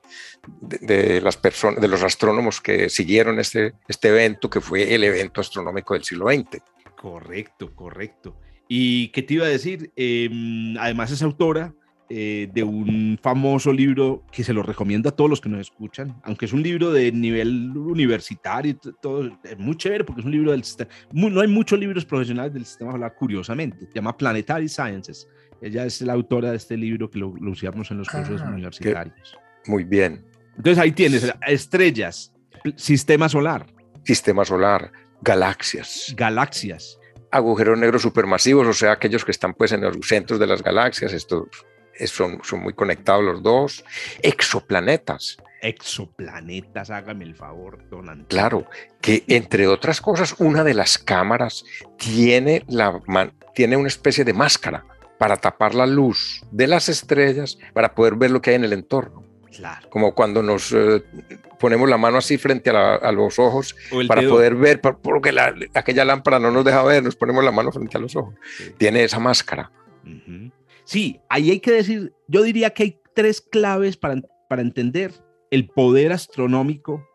de, de, las personas, de los astrónomos que siguieron este, este evento, que fue el evento astronómico del siglo XX. Correcto, correcto. ¿Y qué te iba a decir? Eh, además es autora eh, de un famoso libro que se lo recomiendo a todos los que nos escuchan, aunque es un libro de nivel universitario, todo, es muy chévere porque es un libro del sistema, no hay muchos libros profesionales del sistema solar, curiosamente, se llama Planetary Sciences. Ella es la autora de este libro que lo, lo usamos en los cursos ah, universitarios. Muy bien. Entonces ahí tienes estrellas, sistema solar. Sistema solar, galaxias. Galaxias. Agujeros negros supermasivos, o sea, aquellos que están pues en los centros de las galaxias, estos son, son muy conectados los dos. Exoplanetas. Exoplanetas, hágame el favor, don Antonio. Claro, que entre otras cosas, una de las cámaras tiene, la, tiene una especie de máscara para tapar la luz de las estrellas para poder ver lo que hay en el entorno. Claro. Como cuando nos eh, ponemos la mano así frente a, la, a los ojos para dedo. poder ver, porque la, aquella lámpara no nos deja ver, nos ponemos la mano frente a los ojos. Sí. Tiene esa máscara. Uh -huh. Sí, ahí hay que decir, yo diría que hay tres claves para, para entender el poder astronómico,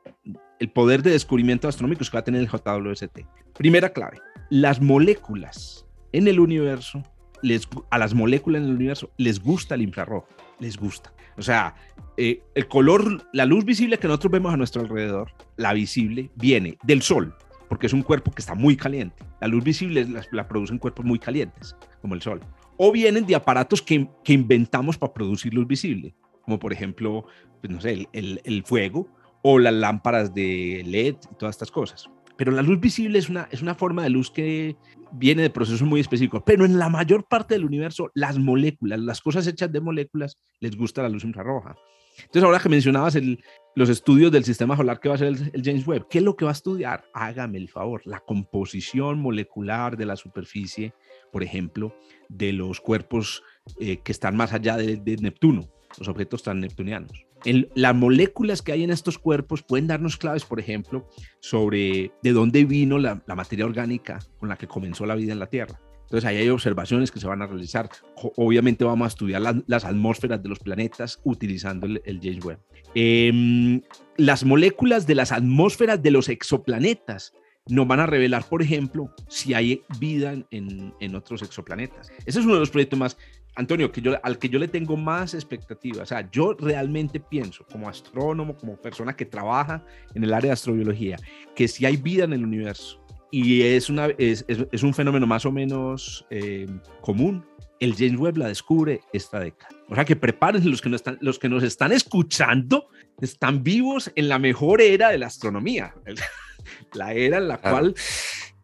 el poder de descubrimiento astronómico que va a tener el JWST. Primera clave, las moléculas en el universo, les, a las moléculas en el universo les gusta el infrarrojo, les gusta. O sea, eh, el color, la luz visible que nosotros vemos a nuestro alrededor, la visible, viene del Sol, porque es un cuerpo que está muy caliente. La luz visible la, la producen cuerpos muy calientes, como el Sol o vienen de aparatos que, que inventamos para producir luz visible, como por ejemplo, pues no sé, el, el, el, fuego o las lámparas de LED y todas estas cosas. Pero la luz visible es una, es una forma de luz que viene de procesos muy específicos, pero en la mayor parte del universo, las moléculas, las cosas hechas de moléculas, les gusta la luz infrarroja. Entonces, ahora que mencionabas el, los estudios del sistema solar que va a ser el, el, James Webb, ¿qué es lo que va a estudiar? Hágame el favor, la composición molecular de la superficie, por ejemplo, de los cuerpos eh, que están más allá de, de, Neptuno, los objetos transneptunianos. En, las moléculas que hay en estos cuerpos pueden darnos claves, por ejemplo, sobre de dónde vino la, la materia orgánica con la que comenzó la vida en la Tierra. Entonces ahí hay observaciones que se van a realizar. Obviamente vamos a estudiar las, las atmósferas de los planetas utilizando el, el James Webb. Eh, las moléculas de las atmósferas de los exoplanetas nos van a revelar, por ejemplo, si hay vida en, en, otros exoplanetas. Ese es uno de los proyectos más, Antonio, que yo, al que yo le tengo más expectativa. O sea, yo realmente pienso, como astrónomo, como persona que trabaja en el área de astrobiología, que si hay vida en el universo y es, una, es, es un fenómeno más o menos eh, común, el James Webb la descubre esta década. O sea que prepárense los que, nos están, los que nos están escuchando, están vivos en la mejor era de la astronomía la era en la cual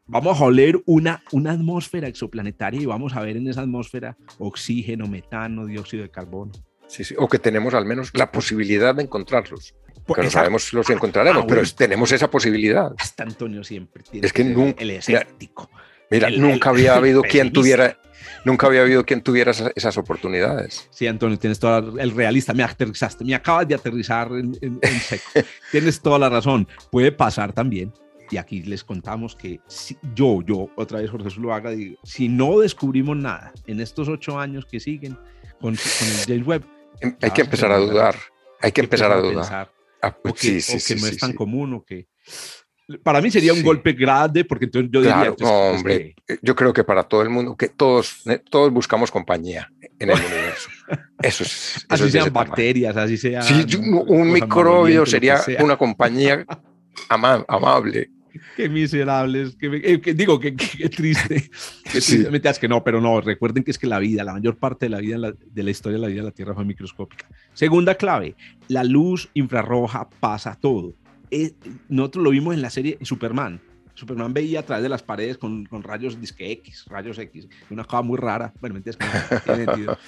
vamos a oler una, una atmósfera exoplanetaria y vamos a ver en esa atmósfera oxígeno, metano, dióxido de carbono. Sí, sí, o que tenemos al menos la posibilidad de encontrarlos. Porque no sabemos si los encontraremos, ah, pero bueno. tenemos esa posibilidad. Hasta Antonio siempre tiene es que, que nunca, el escéptico. Mira, el, nunca el, había [LAUGHS] habido quien tuviera nunca había habido quien tuviera esas, esas, oportunidades. Sí, Antonio, tienes toda el realista, me aterrizaste, me acabas de aterrizar en, en, en seco. [LAUGHS] tienes toda la razón. Puede pasar también y aquí les contamos que si, yo, yo, otra vez Jorge Zuluaga, digo, si no descubrimos nada en estos ocho años que siguen con, con el James Webb, hay que empezar a dudar, hay que empezar a dudar. Ah, pues, o que, sí, sí, o que sí, no es tan común o que... Para mí sería un golpe grande porque entonces yo claro, diría... Pues, no, hombre, que... yo creo que para todo el mundo, que todos, todos buscamos compañía en el universo. [LAUGHS] Eso es. Eso así es sean bacterias, así sea. Sí, un, microbio sería una compañía ama amable [LAUGHS] qué miserables, qué, eh, que, digo, qué, qué triste. [LAUGHS] Qué sí. triste. que no, pero no, recuerden que es que la vida, la mayor parte de la vida, la, de la historia de la vida de la Tierra fue microscópica. Segunda clave, la luz infrarroja pasa todo. Eh, nosotros lo vimos en la serie Superman. Superman veía a través de las paredes con, con rayos disque X, rayos X, una cosa muy rara, bueno, mentiras [LAUGHS] sentido.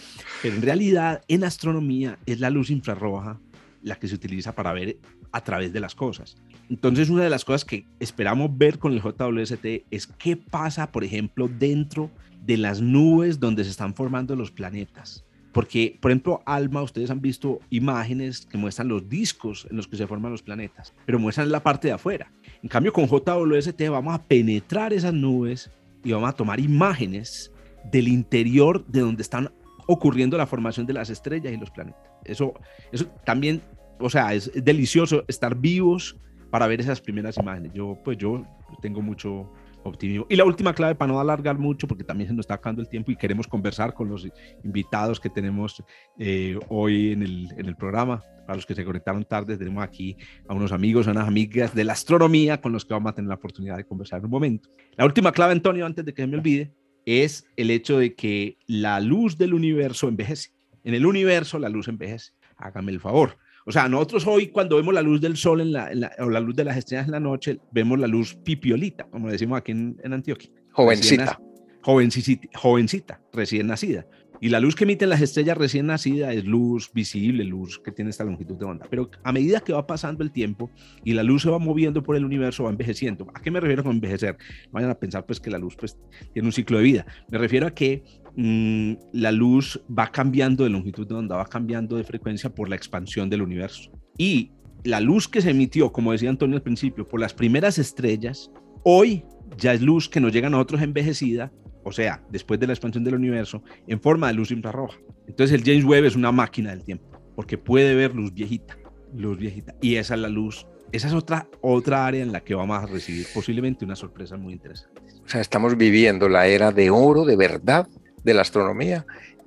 Pero en realidad, en astronomía, es la luz infrarroja la que se utiliza para ver a través de las cosas. Entonces, una de las cosas que esperamos ver con el JWST es qué pasa, por ejemplo, dentro de las nubes donde se están formando los planetas. Porque, por ejemplo, ALMA, ustedes han visto imágenes que muestran los discos en los que se forman los planetas, pero muestran la parte de afuera. En cambio, con JWST vamos a penetrar esas nubes y vamos a tomar imágenes del interior de donde están ocurriendo la formación de las estrellas y los planetas. Eso, eso también, o sea, es, delicioso estar vivos para ver esas primeras imágenes. Yo, pues yo tengo mucho optimismo. Y la última clave para no alargar mucho, porque también se nos está acabando el tiempo y queremos conversar con los invitados que tenemos eh, hoy en el, en el programa. Para los que se conectaron tarde, tenemos aquí a unos amigos, a unas amigas de la astronomía con los que vamos a tener la oportunidad de conversar en un momento. La última clave, Antonio, antes de que me olvide, es el hecho de que la luz del universo envejece. En el universo la luz envejece. Hágame el favor. O sea, nosotros hoy cuando vemos la luz del sol en la, o la luz de las estrellas en la noche, vemos la luz pipiolita, como decimos aquí en, en Antioquia. Jovencita. Jovencita, jovencita, recién nacida. Y la luz que emiten las estrellas recién nacidas es luz visible, luz que tiene esta longitud de onda. Pero a medida que va pasando el tiempo y la luz se va moviendo por el universo, va envejeciendo. ¿A qué me refiero con envejecer? Vayan a pensar pues que la luz pues tiene un ciclo de vida. Me refiero a que mm, la luz va cambiando de longitud de onda, va cambiando de frecuencia por la expansión del universo. Y la luz que se emitió, como decía Antonio al principio, por las primeras estrellas, hoy ya es luz que nos llega a nosotros envejecida o sea, después de la expansión del universo, en forma de luz infrarroja. Entonces el James Webb es una máquina del tiempo, porque puede ver luz viejita, luz viejita. Y esa es la luz, esa es otra, otra área en la que vamos a recibir posiblemente una sorpresa muy interesante. O sea, estamos viviendo la era de oro, de verdad, de la astronomía,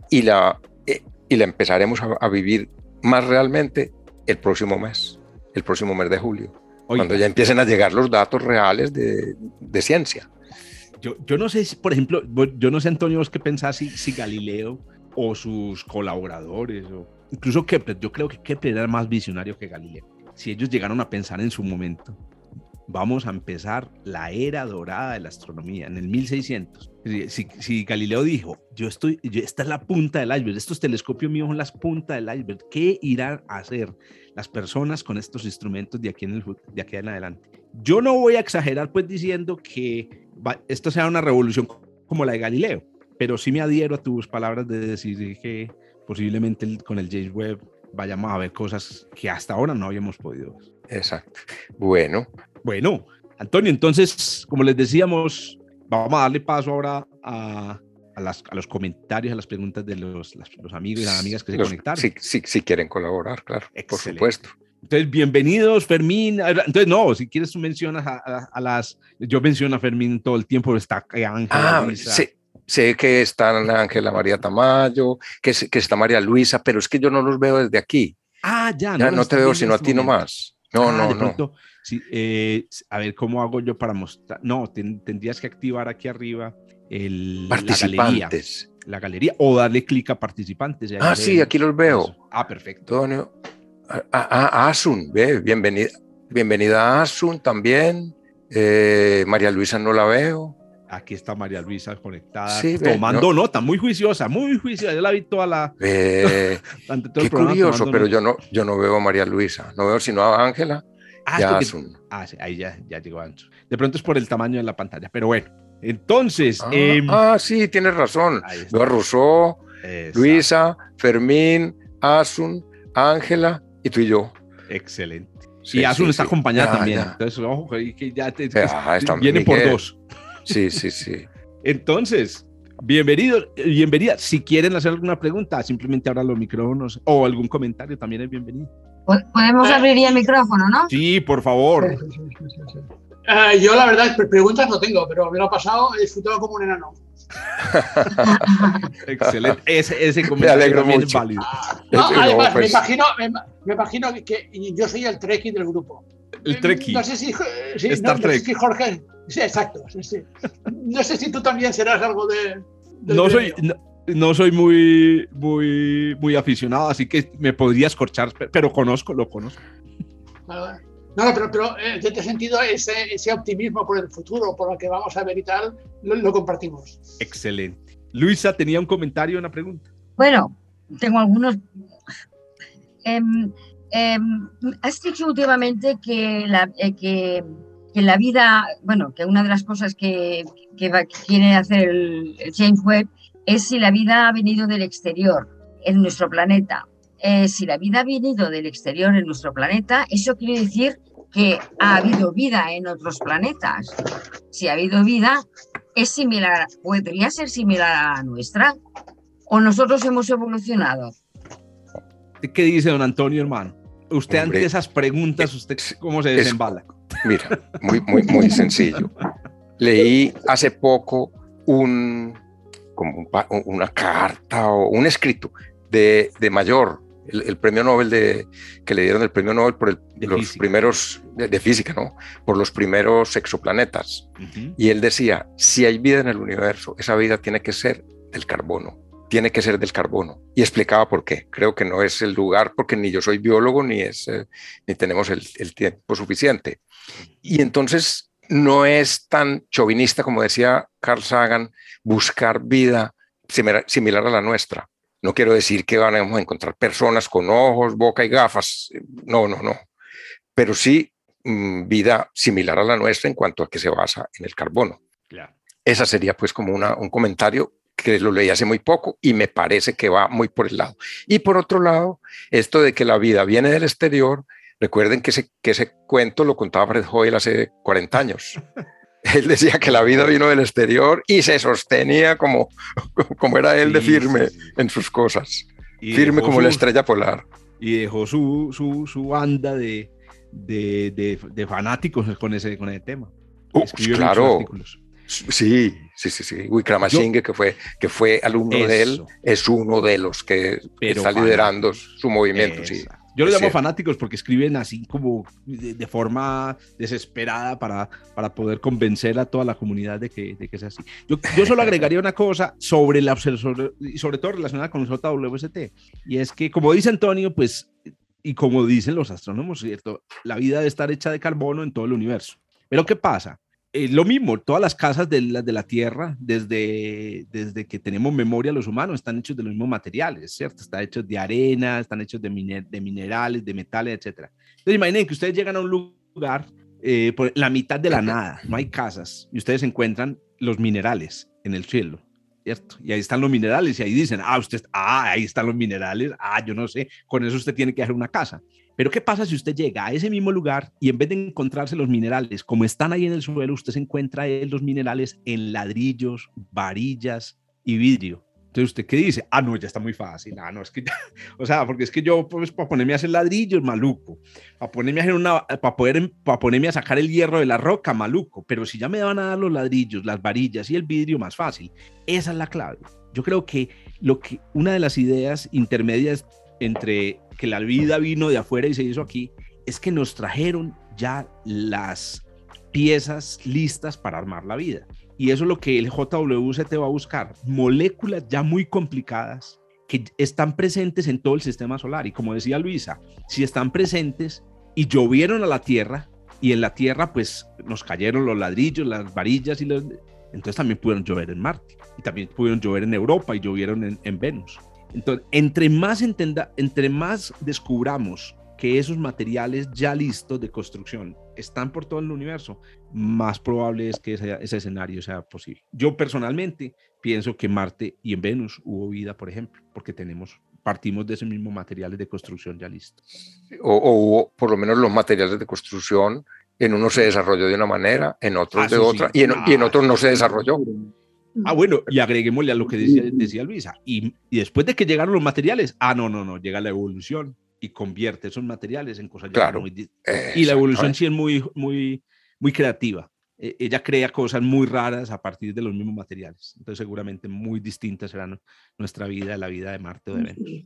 y la, eh, y la empezaremos a, vivir más realmente el próximo mes, el próximo mes de julio, cuando ya empiecen a llegar los datos reales de, de ciencia yo, no sé, si, por ejemplo, yo no sé, Antonio, vos qué pensás si, si Galileo o sus colaboradores, o incluso Kepler, yo creo que Kepler era más visionario que Galileo. Si ellos llegaron a pensar en su momento, vamos a empezar la era dorada de la astronomía en el 1600. Si, si, Galileo dijo, yo estoy, esta es la punta del iceberg, estos telescopios míos son las puntas del iceberg, ¿qué irán a hacer las personas con estos instrumentos de aquí en, el, de aquí en adelante? Yo no voy a exagerar pues diciendo que esto sea una revolución como la de Galileo, pero sí me adhiero a tus palabras de decir que posiblemente con el James Webb vayamos a ver cosas que hasta ahora no habíamos podido ver. Exacto. Bueno. Bueno, Antonio, entonces, como les decíamos, vamos a darle paso ahora a, a, los comentarios, a las preguntas de los, los amigos y las amigas que se conectaron. Si, si, quieren colaborar, claro, por supuesto. Entonces, bienvenidos, Fermín. Entonces, no, si quieres tú mencionas a, las... Yo menciono a Fermín todo el tiempo, está Ángela. Ah, sé que está Ángela María Tamayo, que, que está María Luisa, pero es que yo no los veo desde aquí. Ah, ya. no, no te veo sino a ti nomás. No, ah, no, no. Eh, a ver, ¿cómo hago yo para mostrar? No, tendrías que activar aquí arriba el, participantes. La galería, o darle clic a participantes. Ah, sí, aquí los veo. Ah, perfecto. Antonio, a, Asun, ve, bienvenida, bienvenida a Asun también. Eh, María Luisa no la veo. Aquí está María Luisa conectada, tomando nota, muy juiciosa, muy juiciosa. Yo la vi toda la. [LAUGHS] qué curioso, pero yo no, yo no veo a María Luisa, no veo sino a Ángela. Ah, Asun. ah sí, ahí ya, ya llegó Asun. De pronto es por el tamaño de la pantalla, pero bueno. Entonces. Ah, em, ah sí, tienes razón. Veo a Rousseau, Luisa, Fermín, Asun, Ángela y tú y yo. Excelente. y Asun está acompañada también. Entonces, ojo, que ya te, ah, viene por dos. Sí, sí, sí. [LAUGHS] Entonces, bienvenidos, bienvenida. Si quieren hacer alguna pregunta, simplemente abran los micrófonos o algún comentario, también es bienvenido. Podemos abrir el micrófono, ¿no? Sí, por favor. Eh, yo la verdad, preguntas no tengo, pero me lo he pasado, he disfrutado como un enano. [LAUGHS] Excelente. Ese, ese comentario también es válido. además, me, pues. imagino, me, imagino que yo soy el treki del grupo. El treki. No sé si, Star Trek. Jorge. Sí, exacto. No sé si tú también serás algo de. no soy. No, soy muy, muy, muy aficionado, así que me podría escorchar, pero conozco, lo conozco. No, pero, pero eh, en este sentido, ese, ese, optimismo por el futuro, por lo que vamos a ver y tal, lo, compartimos. Excelente. Luisa, tenía un comentario, una pregunta. Bueno, tengo algunos. Eh, has dicho últimamente que la, eh, que, que la vida, bueno, que una de las cosas que, que, va- que quiere hacer el, el James Webb es si la vida ha venido del exterior en nuestro planeta. Eh, si la vida ha venido del exterior en nuestro planeta, eso quiere decir que ha habido vida en otros planetas. Si ha habido vida, es similar, podría ser similar a la nuestra. ¿O nosotros hemos evolucionado? ¿Qué dice don Antonio, hermano? Usted Hombre, ante esas preguntas, ¿usted cómo se es- desembala? Mira, muy, muy, muy sencillo. Leí hace poco un, como un una carta o un escrito de, de Mayor, el, el premio Nobel de, que le dieron el premio Nobel por el- los física. primeros, de, de física, ¿no? Por los primeros exoplanetas. Y él decía, si hay vida en el universo, esa vida tiene que ser del carbono, tiene que ser del carbono. Y explicaba por qué. Creo que no es el lugar, porque ni yo soy biólogo, ni, es, eh, ni tenemos el, el tiempo suficiente. Y entonces no es tan chauvinista como decía Carl Sagan, buscar vida similar, similar a la nuestra. No quiero decir que van a encontrar personas con ojos, boca y gafas. No, no, no. Pero sí mm, vida similar a la nuestra en cuanto a que se basa en el carbono. Claro. Esa sería pues como una, un comentario que lo leí hace muy poco y me parece que va muy por el lado. Y por otro lado, esto de que la vida viene del exterior, recuerden que ese, que ese cuento lo contaba Fred Hoyle hace 40 años. [LAUGHS] Él decía que la vida vino del exterior y se sostenía como, como era él de firme sí, sí. en sus cosas, Y firme como la estrella polar. Y dejó su, su, su banda de, de, de, de fanáticos con ese, con ese tema. Uh, claro, artículos. sí, sí, sí, sí. Wickramasinghe, que fue, que fue alumno de él, es uno de los que Pero está liderando su movimiento. Sí. Yo lo llamo fanáticos porque escriben así como de, de forma desesperada para, para poder convencer a toda la comunidad de que, de que es así. Yo, yo solo [LAUGHS] agregaría una cosa sobre la sobre, y sobre todo relacionada con el JWST, y es que como dice Antonio, pues, y como dicen los astrónomos, ¿cierto? La vida debe estar hecha de carbono en todo el universo. Pero ¿qué pasa? Eh, lo mismo, todas las casas de la, de la Tierra, desde, desde que tenemos memoria los humanos, están hechos de los mismos materiales, ¿cierto? Están hechos de arena, están hechos de, miner- de minerales, de metales, etc. Entonces imaginen que ustedes llegan a un lugar, eh, por la mitad de la nada, no hay casas, y ustedes encuentran los minerales en el cielo, ¿cierto? Y ahí están los minerales, y ahí dicen, ah, usted, ah, ahí están los minerales, ah, yo no sé, con eso usted tiene que hacer una casa. Pero ¿qué pasa si usted llega a ese mismo lugar y en vez de encontrarse los minerales como están ahí en el suelo, usted se encuentra los minerales en ladrillos, varillas y vidrio? Entonces, ¿usted qué dice? Ah, no, ya está muy fácil. Ah, no, es que [LAUGHS] o sea, porque es que yo, pues, para ponerme a hacer ladrillos, maluco. Para ponerme a hacer una, para poder, para ponerme a sacar el hierro de la roca, maluco. Pero si ya me van a dar los ladrillos, las varillas y el vidrio, más fácil. Esa es la clave. Yo creo que lo que, una de las ideas intermedias entre que la vida vino de afuera y se hizo aquí, es que nos trajeron ya las piezas listas para armar la vida. Y eso es lo que el JWCT va a buscar, moléculas ya muy complicadas que están presentes en todo el sistema solar. Y como decía Luisa, si están presentes y llovieron a la Tierra, y en la Tierra pues nos cayeron los ladrillos, las varillas, y entonces también pudieron llover en Marte, y también pudieron llover en Europa y llovieron en Venus. Entonces, entre más, entenda, entre más descubramos que esos materiales ya listos de construcción están por todo el universo, más probable es que ese, ese, escenario sea posible. Yo personalmente pienso que en Marte y en Venus hubo vida, por ejemplo, porque tenemos, partimos de esos mismos materiales de construcción ya listos. O, o hubo por lo menos los materiales de construcción, en uno se desarrolló de una manera, en otros Ah, de otra, sí. y, en, y en Ah, otros no se desarrolló. Ah, bueno, y agreguémosle a lo que decía, decía Luisa. Y, y, después de que llegaron los materiales, ah, no, no, no, llega la evolución y convierte esos materiales en cosas claro. muy... Y la evolución sí es muy, muy, muy creativa. Eh, ella crea cosas muy raras a partir de los mismos materiales. Entonces, seguramente muy distintas será nuestra vida, la vida de Marte o de Venus.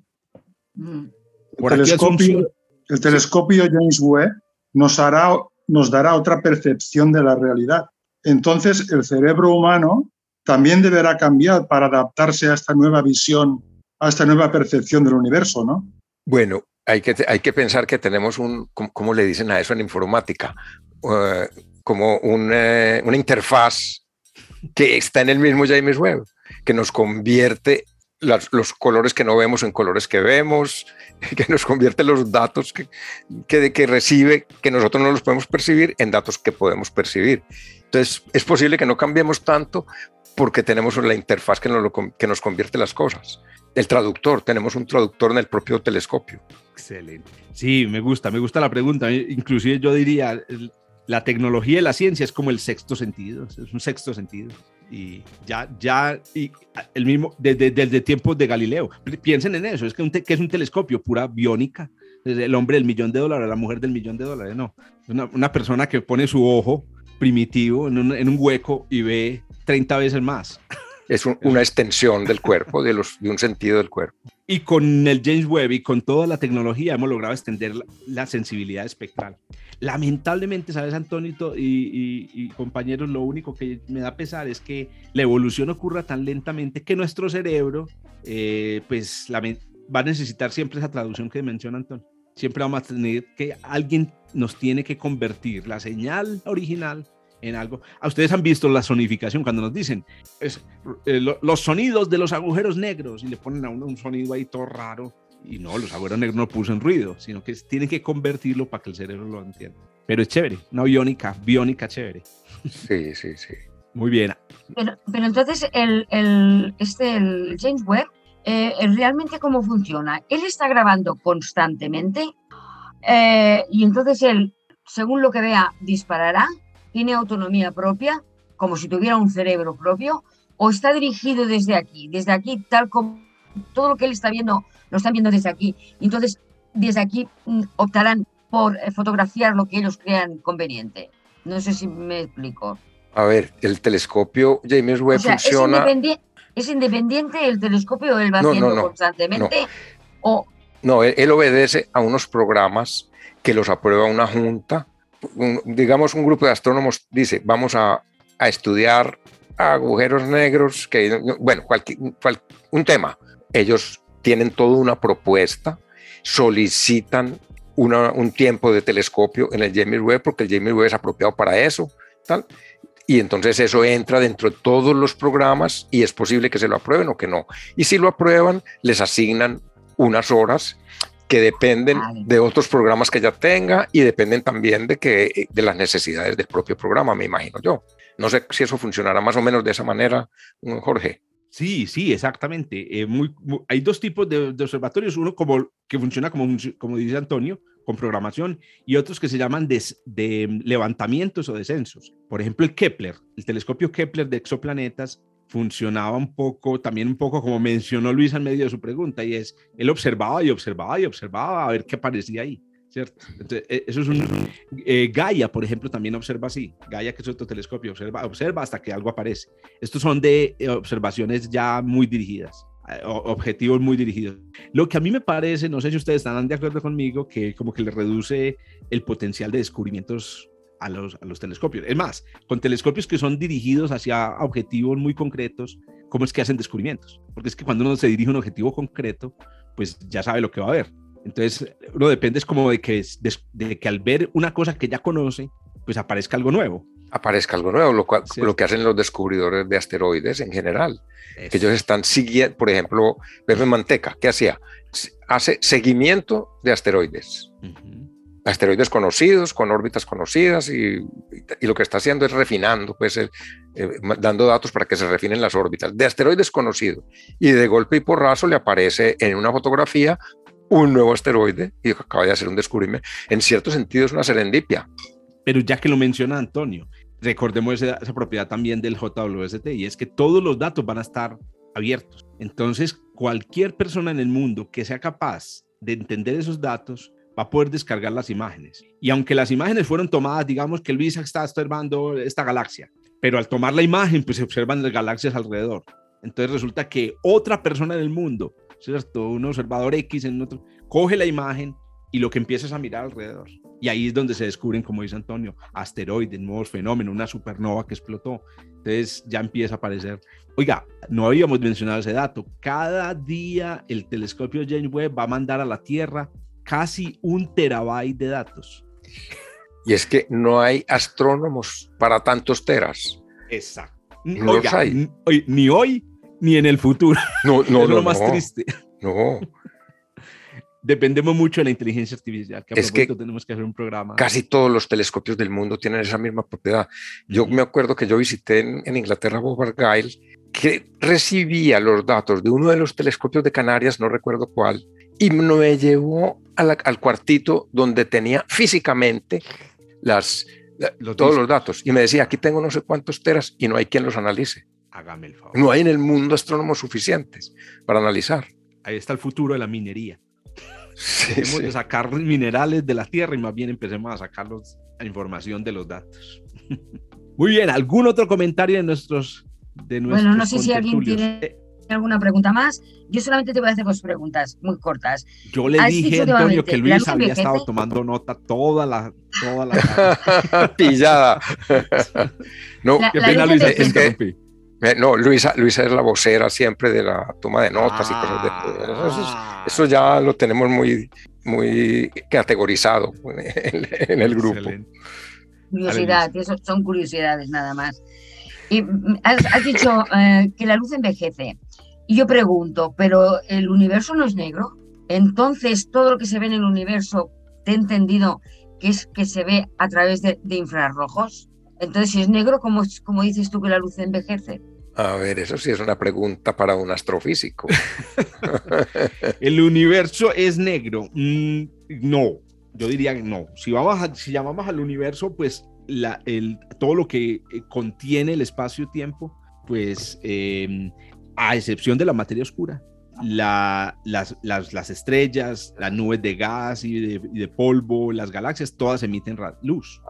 El telescopio, el telescopio James Webb nos, hará, nos dará otra percepción de la realidad. Entonces, el cerebro humano también deberá cambiar para adaptarse a esta nueva visión, a esta nueva percepción del universo, ¿no? Bueno, hay que, hay que pensar que tenemos un, ¿cómo le dicen a eso en informática? Uh, como un, uh, una interfaz que está en el mismo James Webb, que nos convierte los colores que no vemos en colores que vemos, [LAUGHS] que nos convierte los datos que, que, que, recibe, que nosotros no los podemos percibir, en datos que podemos percibir. Entonces, es posible que no cambiemos tanto porque tenemos la interfaz que nos, que nos convierte las cosas. El traductor, tenemos un traductor en el propio telescopio. Excelente. Sí, me gusta, me gusta la pregunta. Inclusive yo diría, la tecnología y la ciencia es como el sexto sentido, es un sexto sentido y ya, ya, y el mismo, desde, desde tiempos de Galileo. Piensen en eso, es que, un que es un telescopio, pura biónica, el hombre del millón de dólares, la mujer del millón de dólares, no. Una, una persona que pone su ojo primitivo en un, en un hueco y ve 30 veces más. Es una extensión del cuerpo, de, los, de un sentido del cuerpo. Y con el James Webb y con toda la tecnología hemos logrado extender la, la sensibilidad espectral. Lamentablemente, sabes, Antonio y, y, compañeros, lo único que me da pesar es que la evolución ocurra tan lentamente que nuestro cerebro, eh, pues, la, va a necesitar siempre esa traducción que menciona Antonio. Siempre vamos a tener que alguien nos tiene que convertir la señal original en algo. A ustedes han visto la sonificación cuando nos dicen es, eh, lo, los sonidos de los agujeros negros y le ponen a uno un sonido ahí todo raro y no, los abuelos negros no puso en ruido, sino que tienen que convertirlo para que el cerebro lo entienda. Pero es chévere, una biónica, biónica chévere. Sí, sí, sí. Muy bien. Pero, pero entonces, el, el, este, el James Webb, eh, ¿realmente cómo funciona? Él está grabando constantemente eh, y entonces él, según lo que vea, disparará, tiene autonomía propia, como si tuviera un cerebro propio, o está dirigido desde aquí, desde aquí, tal como todo lo que él está viendo lo están viendo desde aquí. Entonces, desde aquí mm, optarán por eh, fotografiar lo que ellos crean conveniente. No sé si me explico. A ver, el telescopio James Webb funciona. Es, independiente, ¿Es independiente el telescopio? ¿Él va haciendo constantemente? O... No, él, obedece a unos programas que los aprueba una junta. digamos, un grupo de astrónomos dice: Vamos a, a estudiar agujeros negros, que, bueno, cualquier, un tema. Ellos tienen toda una propuesta, solicitan un tiempo de telescopio en el James Webb porque el James Webb es apropiado para eso, tal. Y entonces eso entra dentro de todos los programas y es posible que se lo aprueben o que no. Y si lo aprueban, les asignan unas horas que dependen de otros programas que ya tenga y dependen también de, que, de las necesidades del propio programa, me imagino yo. No sé si eso funcionará más o menos de esa manera, Jorge. Sí, sí, exactamente. Eh, muy, hay dos tipos de, observatorios, uno como, que funciona como, como dice Antonio, con programación, y otros que se llaman de, levantamientos o descensos. Por ejemplo, el Kepler, el telescopio Kepler de exoplanetas, funcionaba un poco, también un poco como mencionó Luis en medio de su pregunta, y es, él observaba y observaba y observaba a ver qué aparecía ahí. ¿cierto? E, eso es un... Eh, Gaia, por ejemplo, también observa así. Gaia, que es otro telescopio, observa, observa hasta que algo aparece. Estos son de eh, observaciones ya muy dirigidas, eh, objetivos muy dirigidos. Lo que a mí me parece, no sé si ustedes están de acuerdo conmigo, que como que le reduce el potencial de descubrimientos a los, telescopios. Es más, con telescopios que son dirigidos hacia objetivos muy concretos, ¿cómo es que hacen descubrimientos? Porque es que cuando uno se dirige a un objetivo concreto, pues ya sabe lo que va a ver entonces, uno depende es como de que, de, que al ver una cosa que ya conoce, pues aparezca algo nuevo. Aparezca algo nuevo, lo, cual, lo que hacen los descubridores de asteroides en general. Que ellos están siguiendo, por ejemplo, Pepe Manteca, ¿qué hacía? Hace seguimiento de asteroides. Asteroides conocidos, con órbitas conocidas, y, y, lo que está haciendo es refinando, pues eh, dando datos para que se refinen las órbitas de asteroides conocidos. Y de golpe y porrazo le aparece en una fotografía un nuevo asteroide y acaba de hacer un descubrimiento. En cierto sentido es una serendipia. Pero ya que lo menciona Antonio, recordemos esa, propiedad también del JWST y es que todos los datos van a estar abiertos. Entonces, cualquier persona en el mundo que sea capaz de entender esos datos va a poder descargar las imágenes. Y aunque las imágenes fueron tomadas, digamos que Luis está observando esta galaxia, pero al tomar la imagen, pues se observan las galaxias alrededor. Entonces resulta que otra persona en el mundo ¿cierto? Un observador X en otro, coge la imagen y lo que empiezas a mirar alrededor. Y ahí es donde se descubren, como dice Antonio, asteroides, nuevos fenómenos, una supernova que explotó. Entonces ya empieza a aparecer. Oiga, no habíamos mencionado ese dato. Cada día el telescopio James Webb va a mandar a la Tierra casi un terabyte de datos. Y es que no hay astrónomos para tantos teras. Exacto. Oiga, ni hoy ni en el futuro. No, no, [LAUGHS] es no, lo más no, triste. no. Dependemos mucho de la inteligencia artificial. Que a Es que tenemos que hacer un programa. Casi todos los telescopios del mundo tienen esa misma propiedad. Yo me acuerdo que yo visité en, en Inglaterra Bob Argyle, que recibía los datos de uno de los telescopios de Canarias, no recuerdo cuál, y me llevó la- al cuartito donde tenía físicamente las, la- Los todos discos. los datos. Y me decía, aquí tengo no sé cuántos teras y no hay quien los analice. Hágame el favor. No hay en el mundo astrónomos suficientes para analizar. Ahí está el futuro de la minería. Sí, Dejemos sí. de sacar minerales de la tierra y más bien empecemos a sacar los- la información de los datos. [LAUGHS] Muy bien, ¿algún otro comentario de nuestros de nuestros Bueno, no sé si alguien tiene Eh, alguna pregunta más. Yo solamente te voy a hacer dos preguntas muy cortas. Yo le dije Antonio que ¿la Luis había envejece? estado tomando nota toda la toda la. [LAUGHS] Pillada. no, La- Qué la pena, te es que- no, Luisa, Luisa es la vocera siempre de la toma de notas y cosas de eso, es- Ah, eso ya lo tenemos muy, muy categorizado [LAUGHS] en, en el grupo. excelente. Curiosidad, eso son curiosidades nada más. Y mm, has, has dicho eh, que la luz envejece. Y yo pregunto, ¿pero el universo no es negro? Entonces, todo lo que se ve en el universo, te he entendido que es que se ve a través de, de infrarrojos. Entonces, si es negro, ¿cómo, cómo dices tú que la luz envejece? A ver, eso sí es una pregunta para un astrofísico. [LAUGHS] El universo es negro. Mm, no, yo diría que no. Si, vamos a- si llamamos al universo, pues la, el, todo lo que eh, contiene el espacio-tiempo, pues eh, a excepción de la materia oscura, la- las, las- las estrellas, las nubes de gas y de, y de polvo, las galaxias, todas emiten luz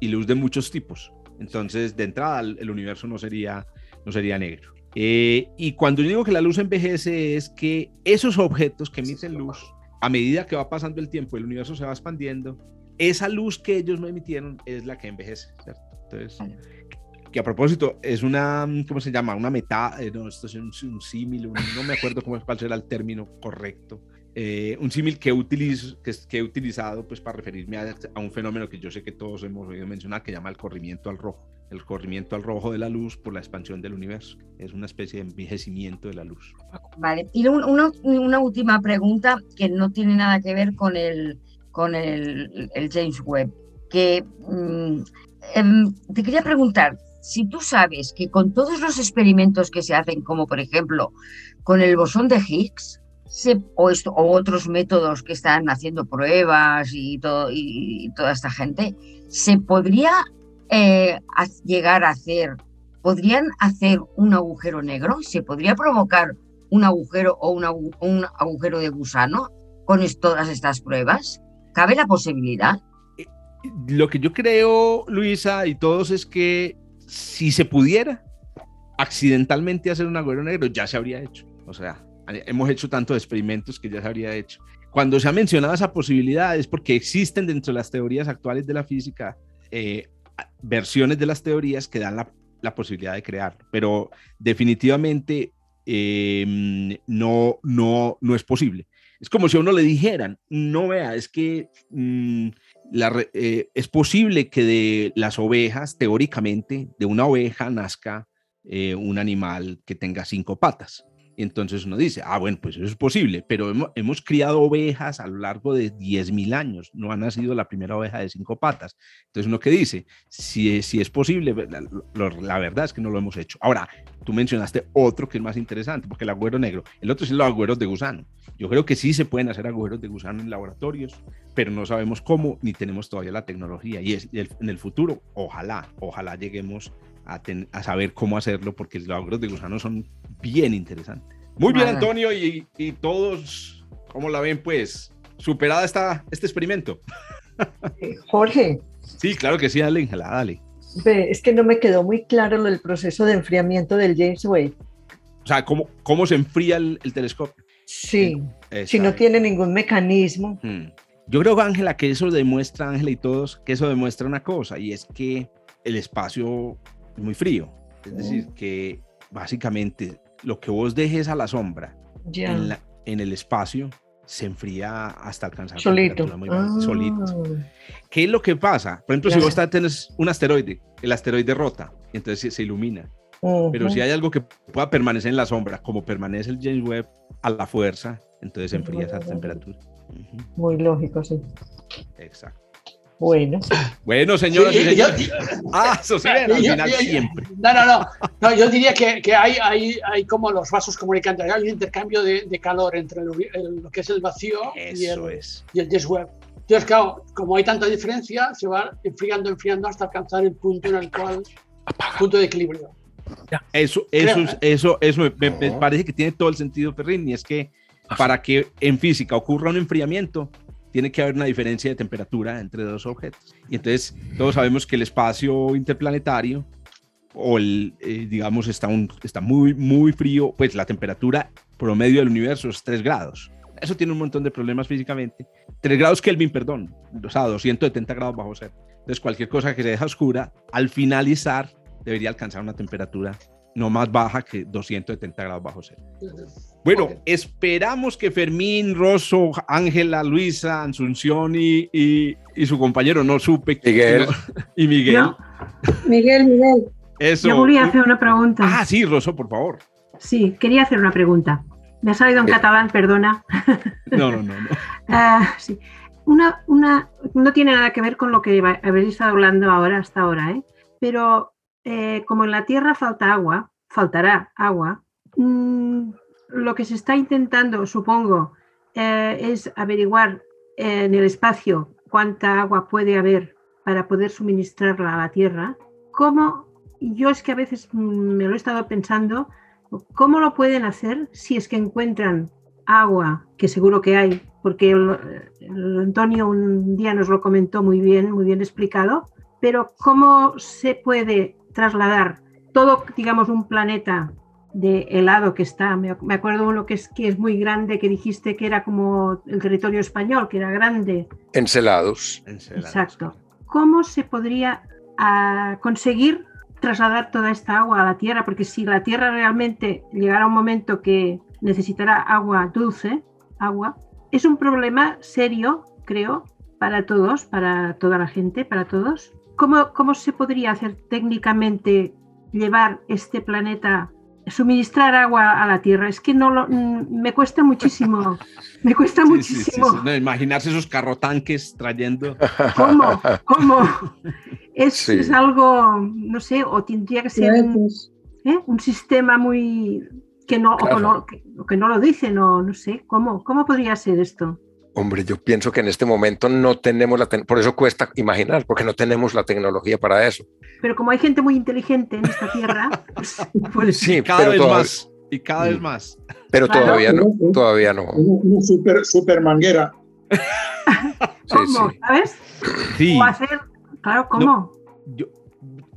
y luz de muchos tipos. Entonces, de entrada, el, universo no sería, no sería negro. Eh, y cuando yo digo que la luz envejece es que esos objetos que emiten luz, a medida que va pasando el tiempo, el universo se va expandiendo, esa luz que ellos no emitieron es la que envejece, ¿cierto? Entonces, que a propósito es una, ¿cómo se llama? Una meta, eh, no, esto es un, un símil, no me acuerdo cómo, cuál será el término correcto. Eh, un símil que, que, he utilizado pues para referirme a, un fenómeno que yo sé que todos hemos oído mencionar que llama el corrimiento al rojo. El corrimiento al rojo de la luz por la expansión del universo. Es una especie de envejecimiento de la luz. Vale. Y un- una, última pregunta que no tiene nada que ver con el, con el James Webb. Que mm, em, te quería preguntar, si tú sabes que con todos los experimentos que se hacen, como por ejemplo con el bosón de Higgs, se- o, otros métodos que están haciendo pruebas y, toda esta gente, ¿se podría eh, llegar a hacer, podrían hacer un agujero negro? ¿Se podría provocar un agujero o un, agu- un agujero de gusano con todas estas pruebas? ¿Cabe la posibilidad? Lo que yo creo, Luisa, y todos es que si se pudiera accidentalmente hacer un agujero negro, ya se habría hecho. O sea, hemos hecho tantos experimentos que ya se habría hecho. Cuando se ha mencionado esa posibilidad es porque existen dentro de las teorías actuales de la física eh, versiones de las teorías que dan la, posibilidad de crear, pero definitivamente eh, no, no, no es posible. Es como si a uno le dijeran, no vea, es que mm, eh, es posible que de las ovejas, teóricamente, de una oveja nazca eh, un animal que tenga cinco patas. Entonces uno dice, ah, bueno, pues eso es posible, pero hemos, hemos criado ovejas a lo largo de 10.000 años, no ha nacido la primera oveja de cinco patas. Entonces uno que dice, si, es- si es posible, la, verdad es que no lo hemos hecho. Ahora, tú mencionaste otro que es más interesante, porque el agüero negro, el otro es los agüeros de gusano. Yo creo que sí se pueden hacer agujeros de gusano en laboratorios, pero no sabemos cómo ni tenemos todavía la tecnología. Y es, en el futuro, ojalá, ojalá lleguemos a, ten- a saber cómo hacerlo, porque los agujeros de gusano son bien interesantes. Muy bien. Antonio, y, y todos, ¿cómo la ven? Pues, superada esta, este experimento. Eh, Jorge, Sí, claro que sí, dale, Ángela, dale. es que no me quedó muy claro lo del proceso de enfriamiento del James Webb. O sea, ¿cómo, cómo se enfría el, el telescopio? Sí, si no tiene ningún mecanismo. Hmm. Yo creo, Ángela, que eso demuestra, Ángela y todos, que eso demuestra una cosa, y es que el espacio es muy frío. Es decir, que básicamente lo que vos dejes a la sombra en, la- en el espacio se enfría hasta alcanzar Solito. muy solito. Ah, ¿Qué es lo que pasa? Por ejemplo, si vos tenés un asteroide, el asteroide rota, entonces se, se ilumina. Pero si hay algo que pueda permanecer en la sombra, como permanece el James Webb a la fuerza, entonces se enfría esa temperatura. Muy lógico, sí. Exacto. Bueno. Bueno, señoras Sí, y yo- señores. ah, eso sí, [LAUGHS] al Yo- final yo- yo- siempre. No, no, no. No, yo diría que, que hay, hay, hay como los vasos comunicantes, hay un intercambio de, de calor entre lo, el- lo que es el vacío y Eso el, es. y el Webb. Entonces, claro, como hay tanta diferencia, se va enfriando, enfriando hasta alcanzar el punto en el cual, punto de equilibrio. Eso, eso, Creo- es- eso, eso me, me- me parece que tiene todo el sentido, Ferrín, y es que para que en física ocurra un enfriamiento, tiene que haber una diferencia de temperatura entre dos objetos. Y entonces todos sabemos que el espacio interplanetario, o el, eh, digamos, está, un, está muy, muy frío, pues la temperatura promedio del universo es 3 grados. Eso tiene un montón de problemas físicamente. 3 grados Kelvin, perdón, o sea, 270 grados bajo cero. Entonces cualquier cosa que se deja oscura, al finalizar, debería alcanzar una temperatura no más baja que 270 grados bajo cero. Bueno, esperamos que Fermín, Rosso, Ángela, Luisa, Asunción y, y, y su compañero, no supe. que- Miguel. [LAUGHS] y Miguel. No. Miguel, Miguel. Eso. Yo volia fer una pregunta. Ah, sí, Rosso, por favor. Sí, quería hacer una pregunta. Me ha salido en catalán, perdona. No, no, no. no. [LAUGHS] Ah, sí. Una, una, no tiene nada que ver con lo que habéis estado hablando ahora, hasta ahora, ¿eh? pero eh, como en la Tierra falta agua, faltará agua, mm, lo que se está intentando, supongo, eh, es averiguar eh, en el espacio cuánta agua puede haber para poder suministrarla a la Tierra. ¿Cómo? Yo es que a veces mm, me lo he estado pensando, ¿cómo lo pueden hacer si es que encuentran agua, que seguro que hay, porque el, el Antonio un día nos lo comentó muy bien, muy bien explicado, pero ¿cómo se puede trasladar todo, digamos, un planeta de helado que está? Me, me acuerdo uno que es, que es muy grande, que dijiste que era como el territorio español, que era grande. Encelados. Encelados. Exacto. ¿Cómo se podría ah, conseguir trasladar toda esta agua a la Tierra? Porque si la Tierra realmente llegara un momento que necesitará agua dulce, agua, es un problema serio, creo, para todos, para toda la gente, para todos. ¿Cómo, cómo se podría hacer técnicamente llevar este planeta, suministrar agua a la Tierra? Es que no lo, mm, me cuesta muchísimo, me cuesta Sí, sí, sí, sí. muchísimo. No, imaginarse esos carrotanques trayendo. ¿Cómo? ¿Cómo? Es, Sí. es algo, no sé, o tendría que ser un, Cohetes. ¿eh? un sistema muy que no, o que no, que, que no lo dicen, o no sé, ¿cómo, cómo podría ser esto? Hombre, yo pienso que en este momento no tenemos la... Por eso cuesta imaginar, porque no tenemos la tecnología para eso. Pero como hay gente muy inteligente en esta tierra, [LAUGHS] pues, pues, Sí, cada pero vez todavía, más. Y cada vez Mm. más. pero Claro. todavía no. Todavía no. Una super, super manguera. [LAUGHS] Sí, ¿cómo? sí. ¿Sabes? Sí. O hacer, claro, ¿cómo? yo,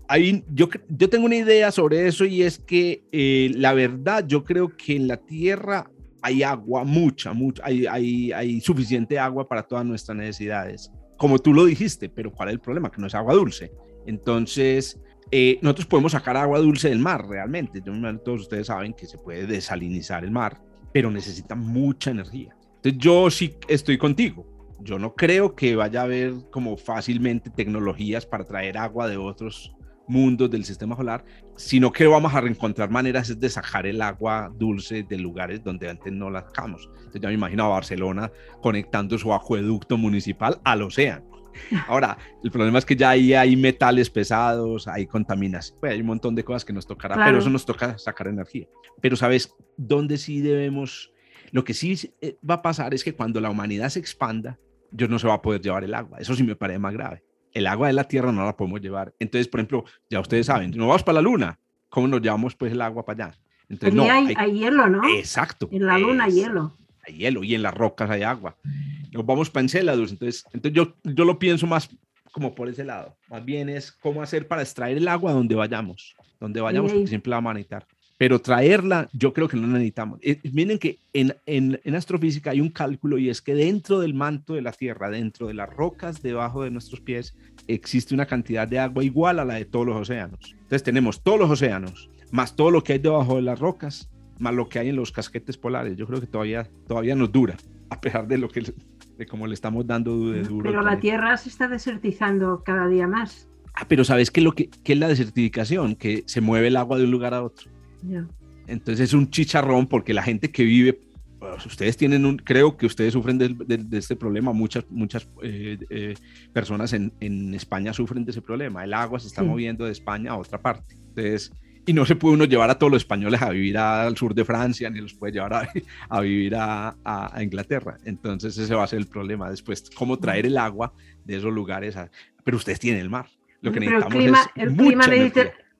hay- yo, yo tengo una idea sobre eso y es que eh, la verdad, yo creo que en la Tierra hay agua, mucha, mucha, hay, suficiente agua para todas nuestras necesidades. Como tú lo dijiste, pero ¿cuál es el problema? Que no es agua dulce. Entonces, eh, nosotros podemos sacar agua dulce del mar realmente. Todos ustedes saben que se puede desalinizar el mar, pero necesita mucha energía. Entonces, yo sí estoy contigo yo no creo que vaya a haber como fácilmente tecnologías para traer agua de otros mundos del sistema solar, sino que vamos a reencontrar maneras de sacar el agua dulce de lugares donde antes no la sacamos. Entonces ya me imagino a Barcelona conectando su acueducto municipal al océano. Ahora, el problema es que ya ahí hay metales pesados, hay contaminación, pues hay un montón de cosas que nos tocará, Claro. pero eso nos toca sacar energía. Pero ¿sabes dónde sí debemos? Lo que sí eh, va a pasar es que cuando la humanidad se expanda, yo no se va a poder llevar el agua. Eso sí me parece más grave. El agua de la tierra no la podemos llevar. Entonces, por ejemplo, ya ustedes saben, no vamos para la luna. ¿Cómo nos llevamos pues el agua para allá? Entonces, Allí no, hay, hay- hay hielo, ¿no? Exacto. En la luna hay hielo. Hay hielo y en las rocas hay agua. Nos vamos para Enceladus. Entonces, entonces yo, yo lo pienso más como por ese lado. Más bien es cómo hacer para extraer el agua donde vayamos. Donde vayamos, porque siempre la a necesitar. Pero traerla, yo creo que no la necesitamos. Eh, miren que en, en, en astrofísica hay un cálculo y es que dentro del manto de la Tierra, dentro de las rocas debajo de nuestros pies, existe una cantidad de agua igual a la de todos los océanos. Entonces tenemos todos los océanos, más todo lo que hay debajo de las rocas, más lo que hay en los casquetes polares. Yo creo que todavía, todavía nos dura, a pesar de lo que de cómo le estamos dando de duro. Pero la. Tierra se está desertizando cada día más. Ah, pero ¿sabes qué, lo que, qué es la desertificación? Que se mueve el agua de un lugar a otro. Entonces es un chicharrón porque la gente que vive, pues, ustedes tienen un, creo que ustedes sufren de, de- de este problema, muchas, muchas eh, eh, personas en, en España sufren de ese problema. El agua se está Sí. moviendo de España a otra parte. Entonces, y no se puede uno llevar a todos los españoles a vivir al sur de Francia, ni los puede llevar a, [LAUGHS] a vivir a, a- a Inglaterra. Entonces ese va a ser el problema después, cómo traer el agua de esos lugares. pero ustedes tienen el mar. Lo que Pero el clima, es el clima,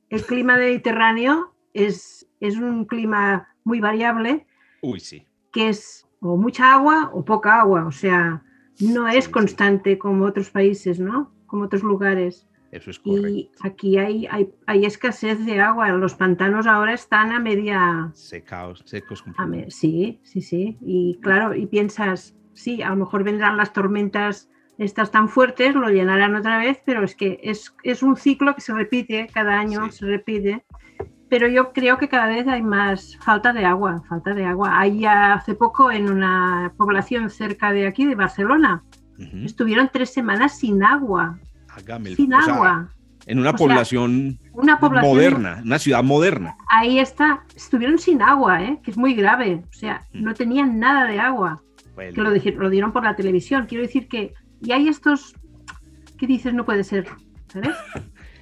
el clima mediterráneo es, es un clima muy variable Uy, sí. que es o mucha agua o poca agua, o sea, no es sí. constante como otros países, ¿no? Como otros lugares. Eso es correcto. Y aquí hay, hay, hay escasez de agua. Los pantanos ahora están a media... Secados, secos. me- sí, sí, sí. Y claro, y piensas, sí, a lo mejor vendrán las tormentas estas tan fuertes, lo llenarán otra vez, pero es que es, es un ciclo que se repite, cada año Sí. se repite. Pero yo creo que cada vez hay más falta de agua, falta de agua. Hay hace poco en una población cerca de aquí, de Barcelona, estuvieron tres semanas sin agua, sin o sea, agua. en una sea, población, Una población moderna, una ciudad moderna. ahí está, estuvieron sin agua, ¿eh? que es muy grave. O sea, no tenían nada de agua, Bueno, que lo, dije- lo dieron por la televisión. Quiero decir que, y hay estos, ¿qué dices? No puede ser, ¿sabes?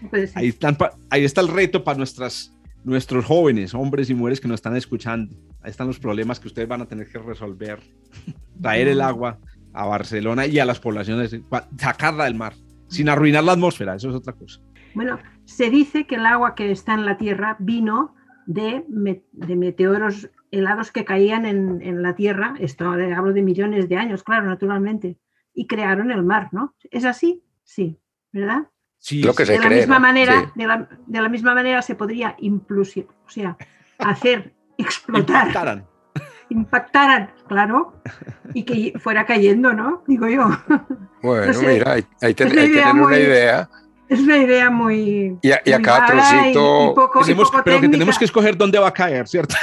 No puede [LAUGHS] ser. ahí, están ahí está el reto para nuestras, nuestros jóvenes, hombres y mujeres que nos están escuchando. Ahí están los problemas que ustedes van a tener que resolver. [LAUGHS] Traer el agua a Barcelona y a las poblaciones, sacarla del mar, sin arruinar la atmósfera, eso es otra cosa. Bueno, se dice que el agua que está en la Tierra vino de, me- de meteoros helados que caían en, en la Tierra, esto hablo de millones de años, claro, naturalmente, y crearon el mar, ¿no? ¿Es así? Sí, ¿verdad? Sí, Lo que sí. se de la misma ¿no? manera, Sí. de, la, de la misma manera se podría implusi- o sea, hacer explotar, Impactaran. impactaran, claro, y que fuera cayendo, ¿no? Digo yo. Bueno, No sé. mira, ahí, ahí ten- Es una ahí idea tienen una idea. Es una idea muy. Y a, y a muy cada y- trocito, y poco- y Tenemos- poco pero que tenemos que escoger dónde va a caer, ¿cierto?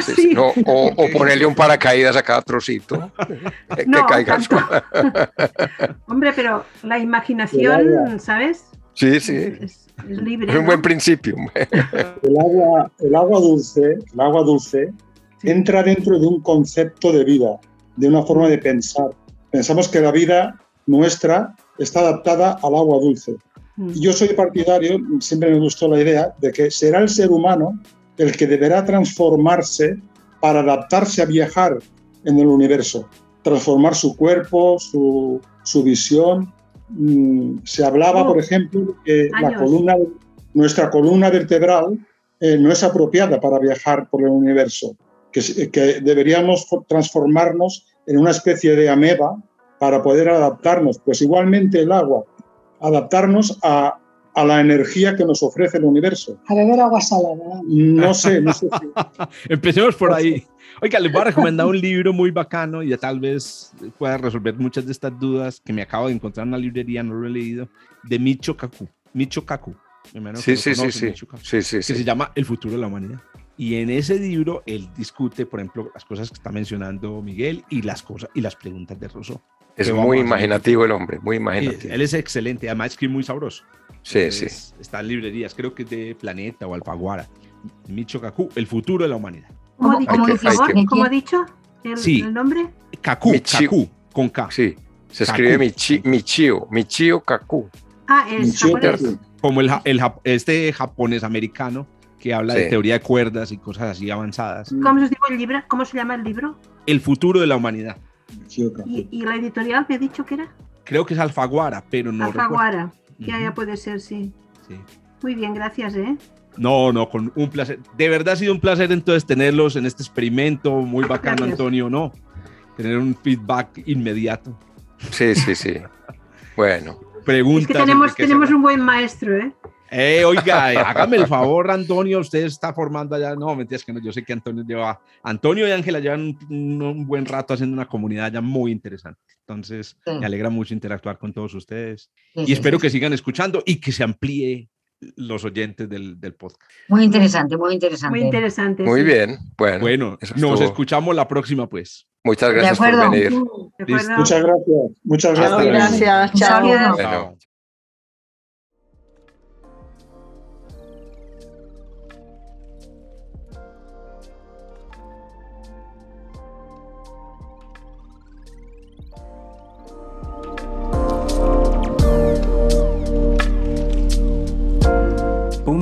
sí, Sí. sí, no, o, o ponerle un paracaídas a cada trocito. eh, No, que caiga. [LAUGHS] Hombre, pero la imaginación, ¿sabes? Sí, sí. Es, es- es libre. Es un ¿no? buen principio. [LAUGHS] El agua, el agua dulce, el agua dulce Sí. entra dentro de un concepto de vida, de una forma de pensar. Pensamos que la vida nuestra está adaptada al agua dulce. Mm. Y yo soy partidario, siempre me gustó la idea, de que será el ser humano el que deberá transformarse para adaptarse a viajar en el universo, transformar su cuerpo, su, su visión. Mm, Se hablaba, por ejemplo, que la columna, nuestra columna vertebral eh, no es apropiada para viajar por el universo, que, deberíamos fo- transformarnos en una especie de ameba para poder adaptarnos. Pues igualmente el agua, adaptarnos a, a la energía que nos ofrece el universo. A beber agua salada. No sé, no sé. si- [LAUGHS] Empecemos por ahí. Oiga, les voy a recomendar un libro muy bacano y ya tal vez pueda resolver muchas de estas dudas que me acabo de encontrar en una librería, no lo he leído, de Micho Kaku. Micho Kaku. Sí, sí, sí, sí. Sí, sí, Que se llama El futuro de la humanidad. Y en ese libro él discute, por ejemplo, las cosas que está mencionando Miguel y las cosas y las preguntas de Rousseau. Es muy imaginativo el hombre, muy Y imaginativo. él es excelente, además escribe muy sabroso. Sí, sí. Es- Está en librerías, creo que es de Planeta o Alfaguara. Micho Kaku, El futuro de la humanidad. ¿Cómo, ¿Cómo- ha dicho, cómo por dice? favor? Hay que- ¿Cómo ha dicho el, Sí. el nombre? Kaku, Michio. Kaku, con K. Sí. Se Kaku. escribe Michi, Michio, Michio Kaku. Ah, es Michio japonés. Como el, el este japonés americano que habla de teoría de cuerdas y cosas así avanzadas. ¿Cómo se, el libro? ¿Cómo se llama el libro? El futuro de la humanidad. ¿Y, y la editorial me ha dicho que era? Creo que es Alfaguara, pero no recuerdo. Ya, ya puede ser, sí. Sí. Muy bien, gracias, ¿eh? No, no, con un placer. De verdad ha sido un placer entonces tenerlos en este experimento muy bacano, Gracias. Antonio, ¿no? Tener un feedback inmediato. Sí, sí, sí. [LAUGHS] Bueno, Preguntas. Es que tenemos, tenemos un buen maestro, ¿eh? Eh, oiga, eh, hágame el favor, Antonio, usted está formando allá. No, mentiras que no, yo sé que Antonio lleva, Antonio y Ángela llevan un, un buen rato haciendo una comunidad ya muy interesante. Entonces, Sí. me alegra mucho interactuar con todos ustedes Sí, y sí, espero sí. que sigan escuchando y que se amplíe los oyentes del, del podcast. Muy interesante, muy interesante. Muy interesante. muy sí. bien. Bueno, Bueno, nos estuvo. escuchamos la próxima, pues. muchas De gracias por venir. ¿De Listo. acuerdo? Muchas gracias. Muchas gracias. luego. Gracias, chao. saludo.